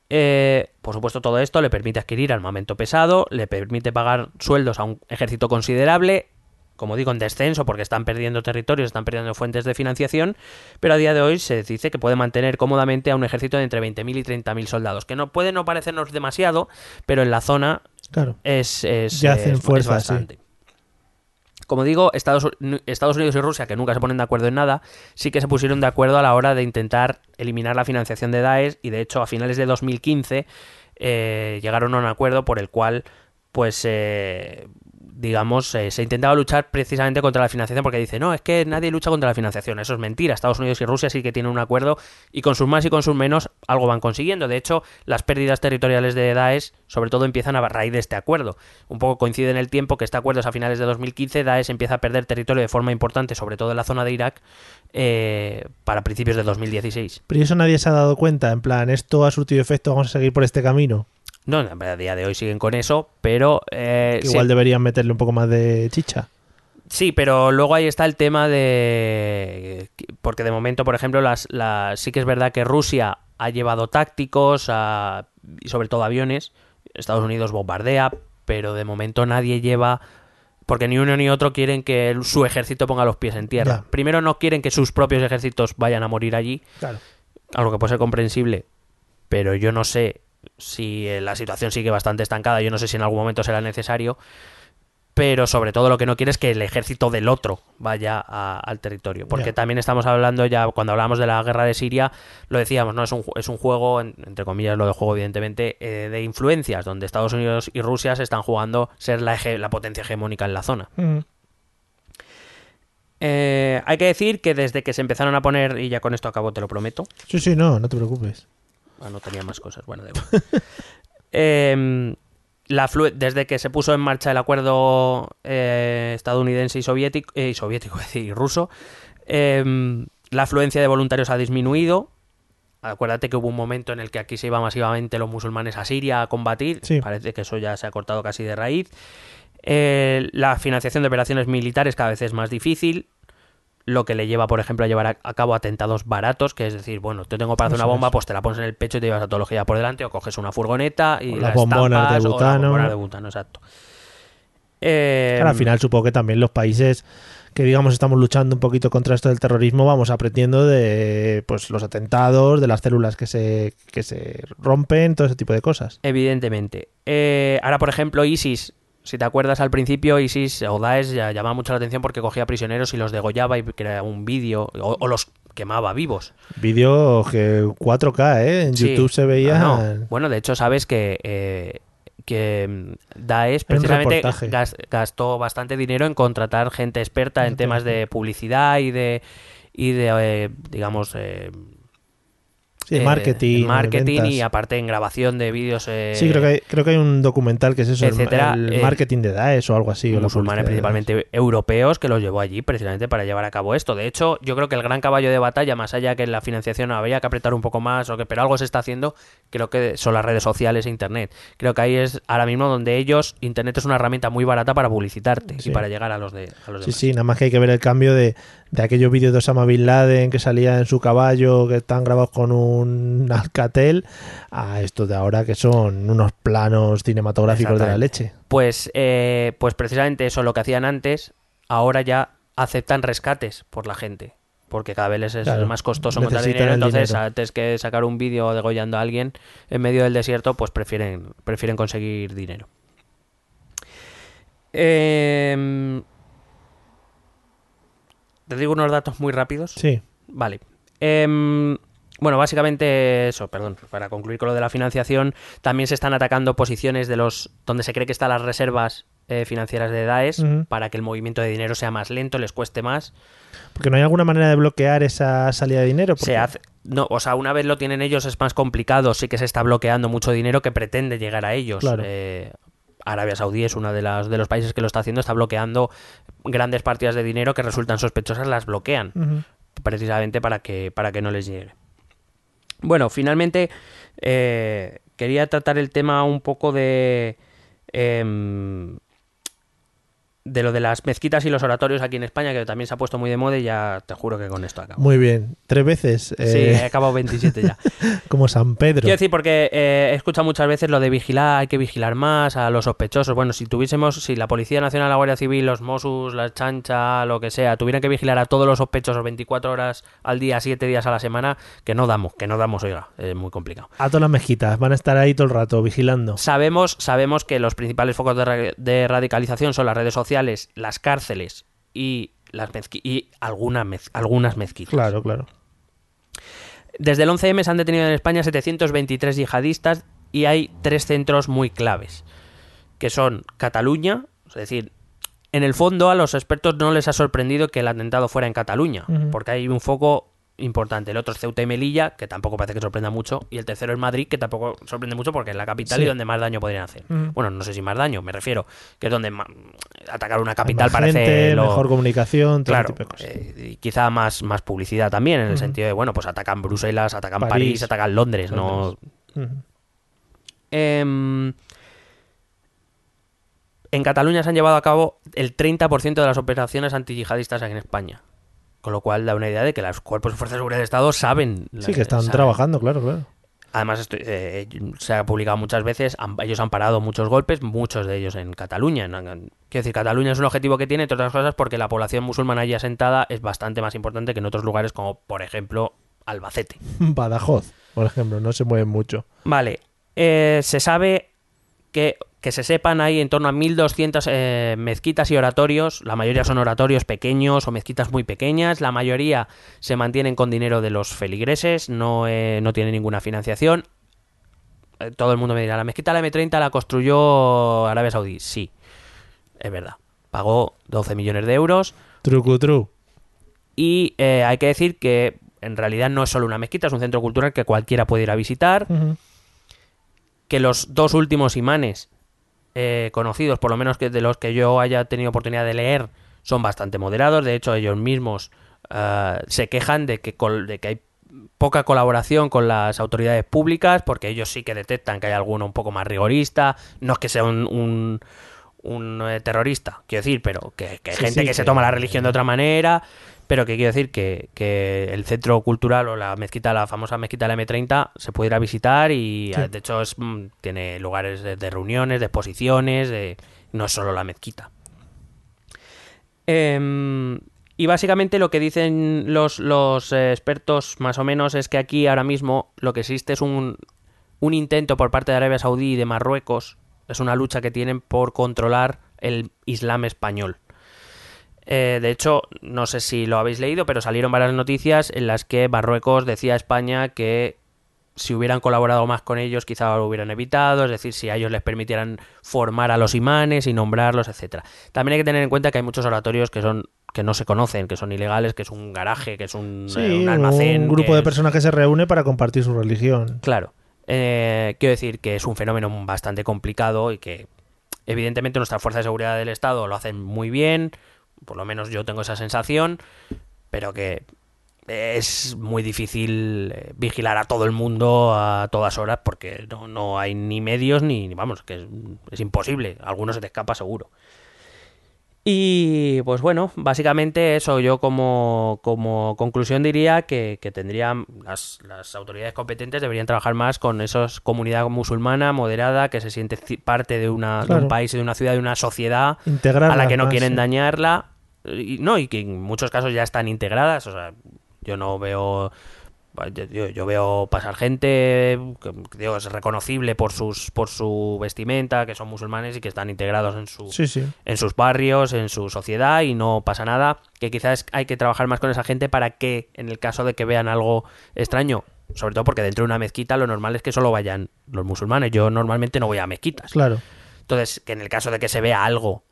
Eh, por supuesto, todo esto le permite adquirir armamento pesado, le permite pagar sueldos a un ejército considerable como digo, en descenso porque están perdiendo territorios, están perdiendo fuentes de financiación, pero a día de hoy se dice que puede mantener cómodamente a un ejército de entre 20.000 y 30.000 soldados, que no puede no parecernos demasiado, pero en la zona Claro. es, es, Ya hacen es- bastante. Como digo, Estados, Uni- Estados Unidos y Rusia, que nunca se ponen de acuerdo en nada, sí que se pusieron de acuerdo a la hora de intentar eliminar la financiación de Daesh y de hecho a finales de 2015 eh, llegaron a un acuerdo por el cual pues eh, digamos eh, se intentaba luchar precisamente contra la financiación porque dice no es que nadie lucha contra la financiación eso es mentira Estados Unidos y Rusia sí que tienen un acuerdo y con sus más y con sus menos algo van consiguiendo de hecho las pérdidas territoriales de Daesh sobre todo empiezan a raíz de este acuerdo un poco coincide en el tiempo que este acuerdo es a finales de 2015 Daesh empieza a perder territorio de forma importante sobre todo en la zona de Irak eh, para principios de 2016 Pero ¿y eso nadie se ha dado cuenta. En plan, esto ha surtido efecto, vamos a seguir por este camino. No a día de hoy siguen con eso pero eh, Que sí- igual deberían meterle un poco más de chicha. Sí, pero luego ahí está el tema de... Porque de momento, por ejemplo, las, las... sí que es verdad que Rusia ha llevado tácticos a- y sobre todo aviones. Estados Unidos bombardea, pero de momento nadie lleva... Porque ni uno ni otro quieren que su ejército ponga los pies en tierra. Ya. Primero no quieren que sus propios ejércitos vayan a morir allí, Claro. algo que puede ser comprensible, pero yo no sé si eh, la situación sigue bastante estancada, yo no sé si en algún momento será necesario, pero sobre todo lo que no quiere es que el ejército del otro vaya a- al territorio, porque también estamos hablando ya, cuando hablamos de la guerra de Siria, lo decíamos, ¿no? Es un, es un juego, en- entre comillas lo de juego evidentemente, eh, de influencias, donde Estados Unidos y Rusia se están jugando ser la, hege- la potencia hegemónica en la zona. Ujú. Eh, hay que decir que desde que se empezaron a poner, y ya con esto acabo, te lo prometo, Sí, sí, no, no te preocupes. Ah, no tenía más cosas. Bueno, igual. <laughs> Em, la flu- desde que se puso en marcha el acuerdo eh, estadounidense y soviético, eh, y soviético <laughs> es decir, ruso, em, la afluencia de voluntarios ha disminuido. Acuérdate que hubo un momento en el que aquí se iban masivamente los musulmanes a Siria a combatir. Sí. Parece que eso ya se ha cortado casi de raíz. Eh, la financiación de operaciones militares cada vez es más difícil. Lo que le lleva, por ejemplo, a llevar a, cabo atentados baratos, que es decir, bueno, te tengo para hacer una bomba, es. pues te la pones en el pecho y te llevas a todo lo que lleva por delante, o coges una furgoneta y O la las bombonas de estampas, o las butano. bombonas de butano, exacto. Eh, Claro, al final supongo que también los países que digamos estamos luchando un poquito contra esto del terrorismo vamos aprendiendo de pues los atentados, de las células que se, que se rompen, todo ese tipo de cosas. Evidentemente. Eh, ahora, por ejemplo, ISIS, si te acuerdas al principio, ISIS o Daesh ya llamaba mucho la atención porque cogía prisioneros y los degollaba y creaba un vídeo o, o los quemaba vivos. Vídeo que 4K, ¿eh? En Sí. YouTube se veía... No. Bueno, de hecho, sabes que, eh, que mm, Daesh precisamente gastó bastante dinero en contratar gente experta en temas de publicidad y de, y de eh, digamos, eh, Sí, eh, marketing. marketing ventas. y aparte en grabación de vídeos. eh, Sí, creo que, hay, creo que hay un documental que es eso, etcétera, el, eh, marketing de Daesh o algo así. musulmanes de principalmente europeos que los llevó allí precisamente para llevar a cabo esto. De hecho, yo creo que el gran caballo de batalla, más allá que en la financiación habría que apretar un poco más, o que, pero algo se está haciendo, creo que son las redes sociales e Internet. Creo que ahí es ahora mismo donde ellos, Internet es una herramienta muy barata para publicitarte Sí. y para llegar a los, de, a los Sí, demás. sí, nada más que hay que ver el cambio de, de aquellos vídeos de Osama Bin Laden que salía en su caballo, que están grabados con un <laughs> Alcatel, a estos de ahora que son unos planos cinematográficos de la leche. Pues, eh, pues precisamente eso, lo que hacían antes, ahora ya aceptan rescates por la gente. Porque cada vez les es Claro, más costoso encontrar dinero. Entonces, dinero. antes que sacar un vídeo degollando a alguien en medio del desierto, pues prefieren, prefieren conseguir dinero. Em, te digo unos datos muy rápidos. Sí, Vale. Em, bueno, básicamente eso, perdón, para concluir con lo de la financiación, también se están atacando posiciones de los donde se cree que están las reservas eh, financieras de Daesh Ujú. para que el movimiento de dinero sea más lento, les cueste más. porque no hay alguna manera de bloquear esa salida de dinero. Se hace, no, o sea, una vez lo tienen ellos es más complicado, sí que se está bloqueando mucho dinero que pretende llegar a ellos. Claro. Eh, Arabia Saudí es uno de, las, de los países que lo está haciendo, está bloqueando grandes partidas de dinero que resultan sospechosas, las bloquean. Precisamente para que, para que no les llegue. Bueno, finalmente eh, quería tratar el tema un poco de... em, de lo de las mezquitas y los oratorios aquí en España, que también se ha puesto muy de moda y ya te juro que con esto acabo. Muy bien. Tres veces. Sí, eh, he acabado 27 ya. <laughs> como San Pedro. Quiero decir, porque eh, he escuchado muchas veces lo de vigilar, hay que vigilar más a los sospechosos. Bueno, si tuviésemos, si la Policía Nacional, la Guardia Civil, los Mossos, la Chancha, lo que sea, tuvieran que vigilar a todos los sospechosos 24 horas al día, 7 días a la semana, que no damos, que no damos, oiga, es muy complicado. A todas las mezquitas. Van a estar ahí todo el rato vigilando. Sabemos, sabemos que los principales focos de, ra- de radicalización son las redes sociales, las cárceles y las y alguna mez- algunas mezquitas. Claro, claro. Desde el 11M se han detenido en España 723 yihadistas y hay tres centros muy claves, que son Cataluña, es decir, en el fondo a los expertos no les ha sorprendido que el atentado fuera en Cataluña, porque hay un foco importante. El otro es Ceuta y Melilla, que tampoco parece que sorprenda mucho, y el tercero es Madrid, que tampoco sorprende mucho porque es la capital Sí. y donde más daño podrían hacer. Bueno, no sé si más daño, me refiero, que es donde atacar una capital Más parece gente, lo- mejor comunicación, todo Claro, tipo de cosas. eh, y quizá más, más publicidad también, en el sentido de, bueno, pues atacan Bruselas, atacan París, París, atacan Londres, no... Em, en Cataluña se han llevado a cabo el 30% de las operaciones antiyihadistas aquí en España. Con lo cual da una idea de que los cuerpos de fuerzas de seguridad del Estado saben... Sí, que están saben. trabajando, claro, claro. Además, eh, se ha publicado muchas veces, han- ellos han parado muchos golpes, muchos de ellos en Cataluña. En- en- Quiero decir, Cataluña es un objetivo que tiene, entre otras cosas, porque la población musulmana allí asentada es bastante más importante que en otros lugares como, por ejemplo, Albacete. <laughs> Badajoz, por ejemplo, no se mueven mucho. Vale, eh, se sabe que, que se sepan hay en torno a 1.200 eh, mezquitas y oratorios, la mayoría son oratorios pequeños o mezquitas muy pequeñas, la mayoría se mantienen con dinero de los feligreses, no, eh, no tienen ninguna financiación. Eh, todo el mundo me dirá, ¿la mezquita de la M30 la construyó Arabia Saudí? Sí, es verdad. Pagó 12 millones de euros Trucutru. y eh, hay que decir que en realidad no es solo una mezquita, es un centro cultural que cualquiera puede ir a visitar que los dos últimos imanes eh, conocidos, por lo menos que de los que yo haya tenido oportunidad de leer, son bastante moderados. De hecho, ellos mismos eh, se quejan de que, col- de que hay poca colaboración con las autoridades públicas, porque ellos sí que detectan que hay alguno un poco más rigorista. No es que sea un, un- un, eh, terrorista, quiero decir, pero que, que hay Sí, gente sí, que se toma la religión de otra manera. Pero que quiero decir que, que el centro cultural o la mezquita, la famosa mezquita de la M30, se puede ir a visitar y Sí. eh, de hecho es, mm, tiene lugares de, de reuniones, de exposiciones, de- no es solo la mezquita. Em, y básicamente lo que dicen los, los expertos más o menos es que aquí ahora mismo lo que existe es un, un intento por parte de Arabia Saudí y de Marruecos, es una lucha que tienen por controlar el Islam español. Eh, de hecho, no sé si lo habéis leído, pero salieron varias noticias en las que Marruecos decía a España que si hubieran colaborado más con ellos, quizá lo hubieran evitado, es decir, si a ellos les permitieran formar a los imanes y nombrarlos, etcétera. También hay que tener en cuenta que hay muchos oratorios que son que no se conocen, que son ilegales, que es un garaje, que es un, Sí, eh, un almacén, un grupo de es- personas que se reúne para compartir su religión. Claro. Eh, quiero decir que es un fenómeno bastante complicado y que evidentemente nuestras fuerzas de seguridad del Estado lo hacen muy bien, por lo menos yo tengo esa sensación, pero que es muy difícil eh, vigilar a todo el mundo a todas horas porque no, no hay ni medios ni, vamos, que es, es imposible, alguno se te escapa seguro. Y pues bueno, básicamente eso, yo como, como conclusión diría que, que tendrían las, las autoridades competentes deberían trabajar más con esos comunidad musulmana moderada que se siente parte de, una, de Claro. un país, de una ciudad, de una sociedad Integrarlas a la que no quieren sí. dañarla y no y que en muchos casos ya están integradas o sea yo no veo yo, veo pasar gente que digo, es reconocible por sus por su vestimenta que son musulmanes y que están integrados en su Sí, sí. en sus barrios en su sociedad y no pasa nada que quizás hay que trabajar más con esa gente para que en el caso de que vean algo extraño sobre todo porque dentro de una mezquita lo normal es que solo vayan los musulmanes yo normalmente no voy a mezquitas Claro. entonces, que en el caso de que se vea algo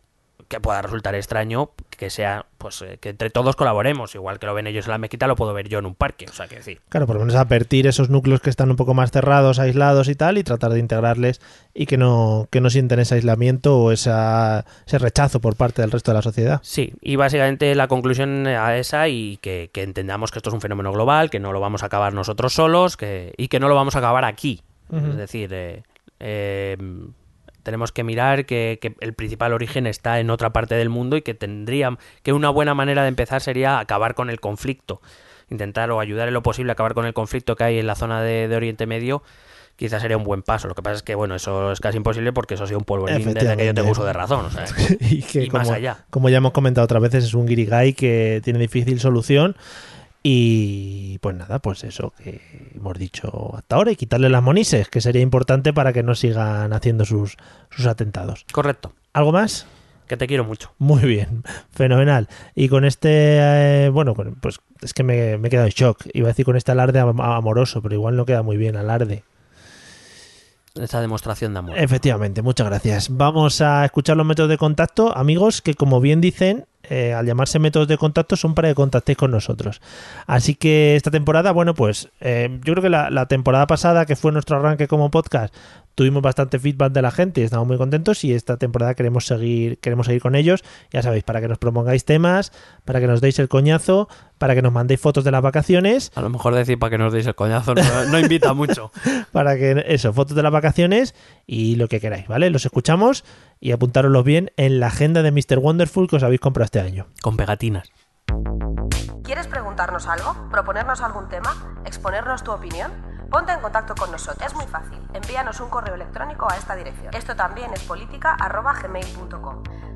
que pueda resultar extraño, que sea, pues, eh, que entre todos colaboremos. Igual que lo ven ellos en la mezquita, lo puedo ver yo en un parque. O sea, que decir. Claro, por lo menos advertir esos núcleos que están un poco más cerrados, aislados y tal, y tratar de integrarles y que no, que no sienten ese aislamiento o esa, ese rechazo por parte del resto de la sociedad. Sí, y básicamente la conclusión a esa y que, que entendamos que esto es un fenómeno global, que no lo vamos a acabar nosotros solos que, y que no lo vamos a acabar aquí. Es decir, eh, eh, tenemos que mirar que, que el principal origen está en otra parte del mundo y que tendría que una buena manera de empezar sería acabar con el conflicto. Intentar o ayudar en lo posible a acabar con el conflicto que hay en la zona de, de Oriente Medio. Quizás sería un buen paso. Lo que pasa es que, bueno, eso es casi imposible porque eso ha sido un polvo desde que yo tengo uso de razón. O sea, <laughs> y que Y más como, allá. como ya hemos comentado otras veces, es un guirigay que tiene difícil solución. Y pues nada, pues eso que hemos dicho hasta ahora y quitarle las monises, que sería importante para que no sigan haciendo sus, sus atentados. correcto. ¿Algo más? Que te quiero mucho. Muy bien, <laughs> fenomenal. Y con este, eh, bueno, pues es que me, me he quedado en shock. Iba a decir con este alarde am- amoroso, pero igual no queda muy bien, alarde. Esta demostración de amor. Efectivamente, muchas gracias. Vamos a escuchar los métodos de contacto, amigos, que como bien dicen, eh, al llamarse métodos de contacto son para que contactéis con nosotros. Así que esta temporada, bueno, pues eh, yo creo que la, la temporada pasada, que fue nuestro arranque como podcast, tuvimos bastante feedback de la gente y estamos muy contentos y esta temporada queremos seguir, queremos seguir con ellos. Ya sabéis, para que nos propongáis temas, para que nos deis el coñazo, para que nos mandéis fotos de las vacaciones A lo mejor decir para que nos deis el coñazo no, no invita mucho. <laughs> para que eso, fotos de las vacaciones y lo que queráis, ¿vale? Los escuchamos y apuntároslos bien en la agenda de Mr. Wonderful que os habéis comprado este año. Con pegatinas. ¿Quieres preguntarnos algo? ¿Proponernos algún tema? ¿Exponernos tu opinión? Ponte en contacto con nosotros. Es muy fácil. Envíanos un correo electrónico a esta dirección. Esto también es política arroba gmail.com.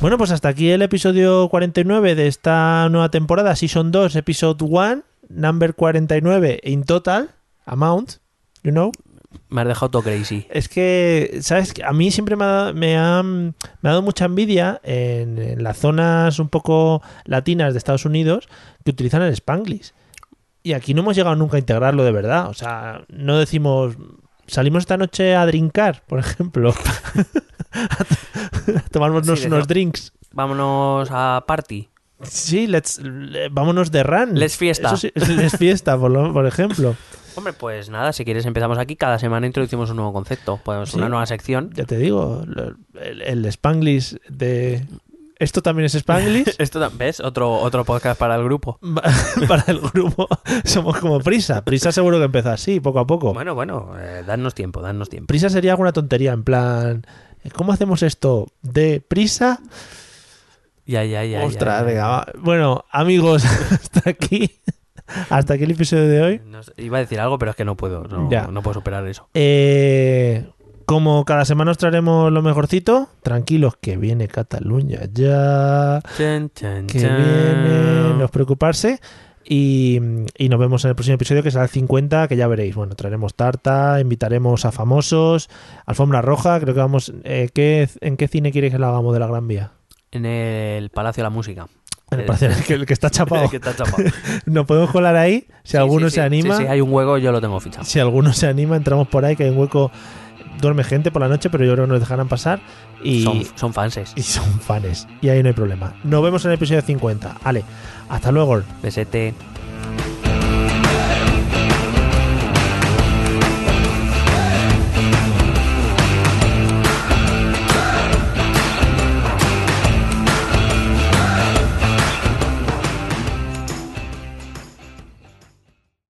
Bueno, pues hasta aquí el episodio 49 de esta nueva temporada, Season 2, Episode 1, Number 49 in total, amount, you know. Me has dejado todo crazy. Es que, ¿sabes? A mí siempre me ha, me ha, me ha dado mucha envidia en, en las zonas un poco latinas de Estados Unidos que utilizan el Spanglish. Y aquí no hemos llegado nunca a integrarlo de verdad. O sea, no decimos, salimos esta noche a drincar, por ejemplo. <laughs> <laughs> a tomarnos Sí, unos drinks. Vámonos a party. Sí, let's, le- vámonos de run. Let's fiesta. Sí, <laughs> let's fiesta, por, lo- por ejemplo. Hombre, pues nada, si quieres empezamos aquí. Cada semana introducimos un nuevo concepto. Sí. una nueva sección. Ya te digo, el, el Spanglish de... Esto también es Spanglish. <laughs> Esto, ¿ves? Otro, otro podcast para el grupo. para el grupo somos como Prisa. Prisa seguro que empieza así, poco a poco. Bueno, bueno, eh, dadnos tiempo, dadnos tiempo. Prisa sería alguna tontería, en plan, ¿cómo hacemos esto? ¿De prisa? Ya, ya, ya. Ostras, ya. venga. Bueno, amigos, <laughs> hasta aquí. Hasta aquí el episodio de hoy. No iba a decir algo, pero es que no puedo. No, Ya. no puedo superar eso. Eh, como cada semana os traeremos lo mejorcito, tranquilos que viene Cataluña ya. Chan, chan, que chan. viene, no os preocuparse. Y, y nos vemos en el próximo episodio que será el 50, que ya veréis. Bueno, traeremos tarta, invitaremos a famosos, alfombra roja, creo que vamos... eh, ¿qué- ¿En qué cine queréis que lo hagamos de la Gran Vía? En el Palacio de la Música. En el Palacio- el que, <laughs> el que está chapado. que está chapado. <laughs> Nos podemos colar ahí, si Sí, alguno sí, se sí. anima. Sí, hay un hueco, yo lo tengo fichado. Si alguno se anima, entramos por ahí, que hay un hueco... Duerme gente por la noche, pero yo creo que nos dejarán pasar. Y, Son, son fanses. y son fans. Y ahí no hay problema. Nos vemos en el episodio 50. Ale, hasta luego. Besete.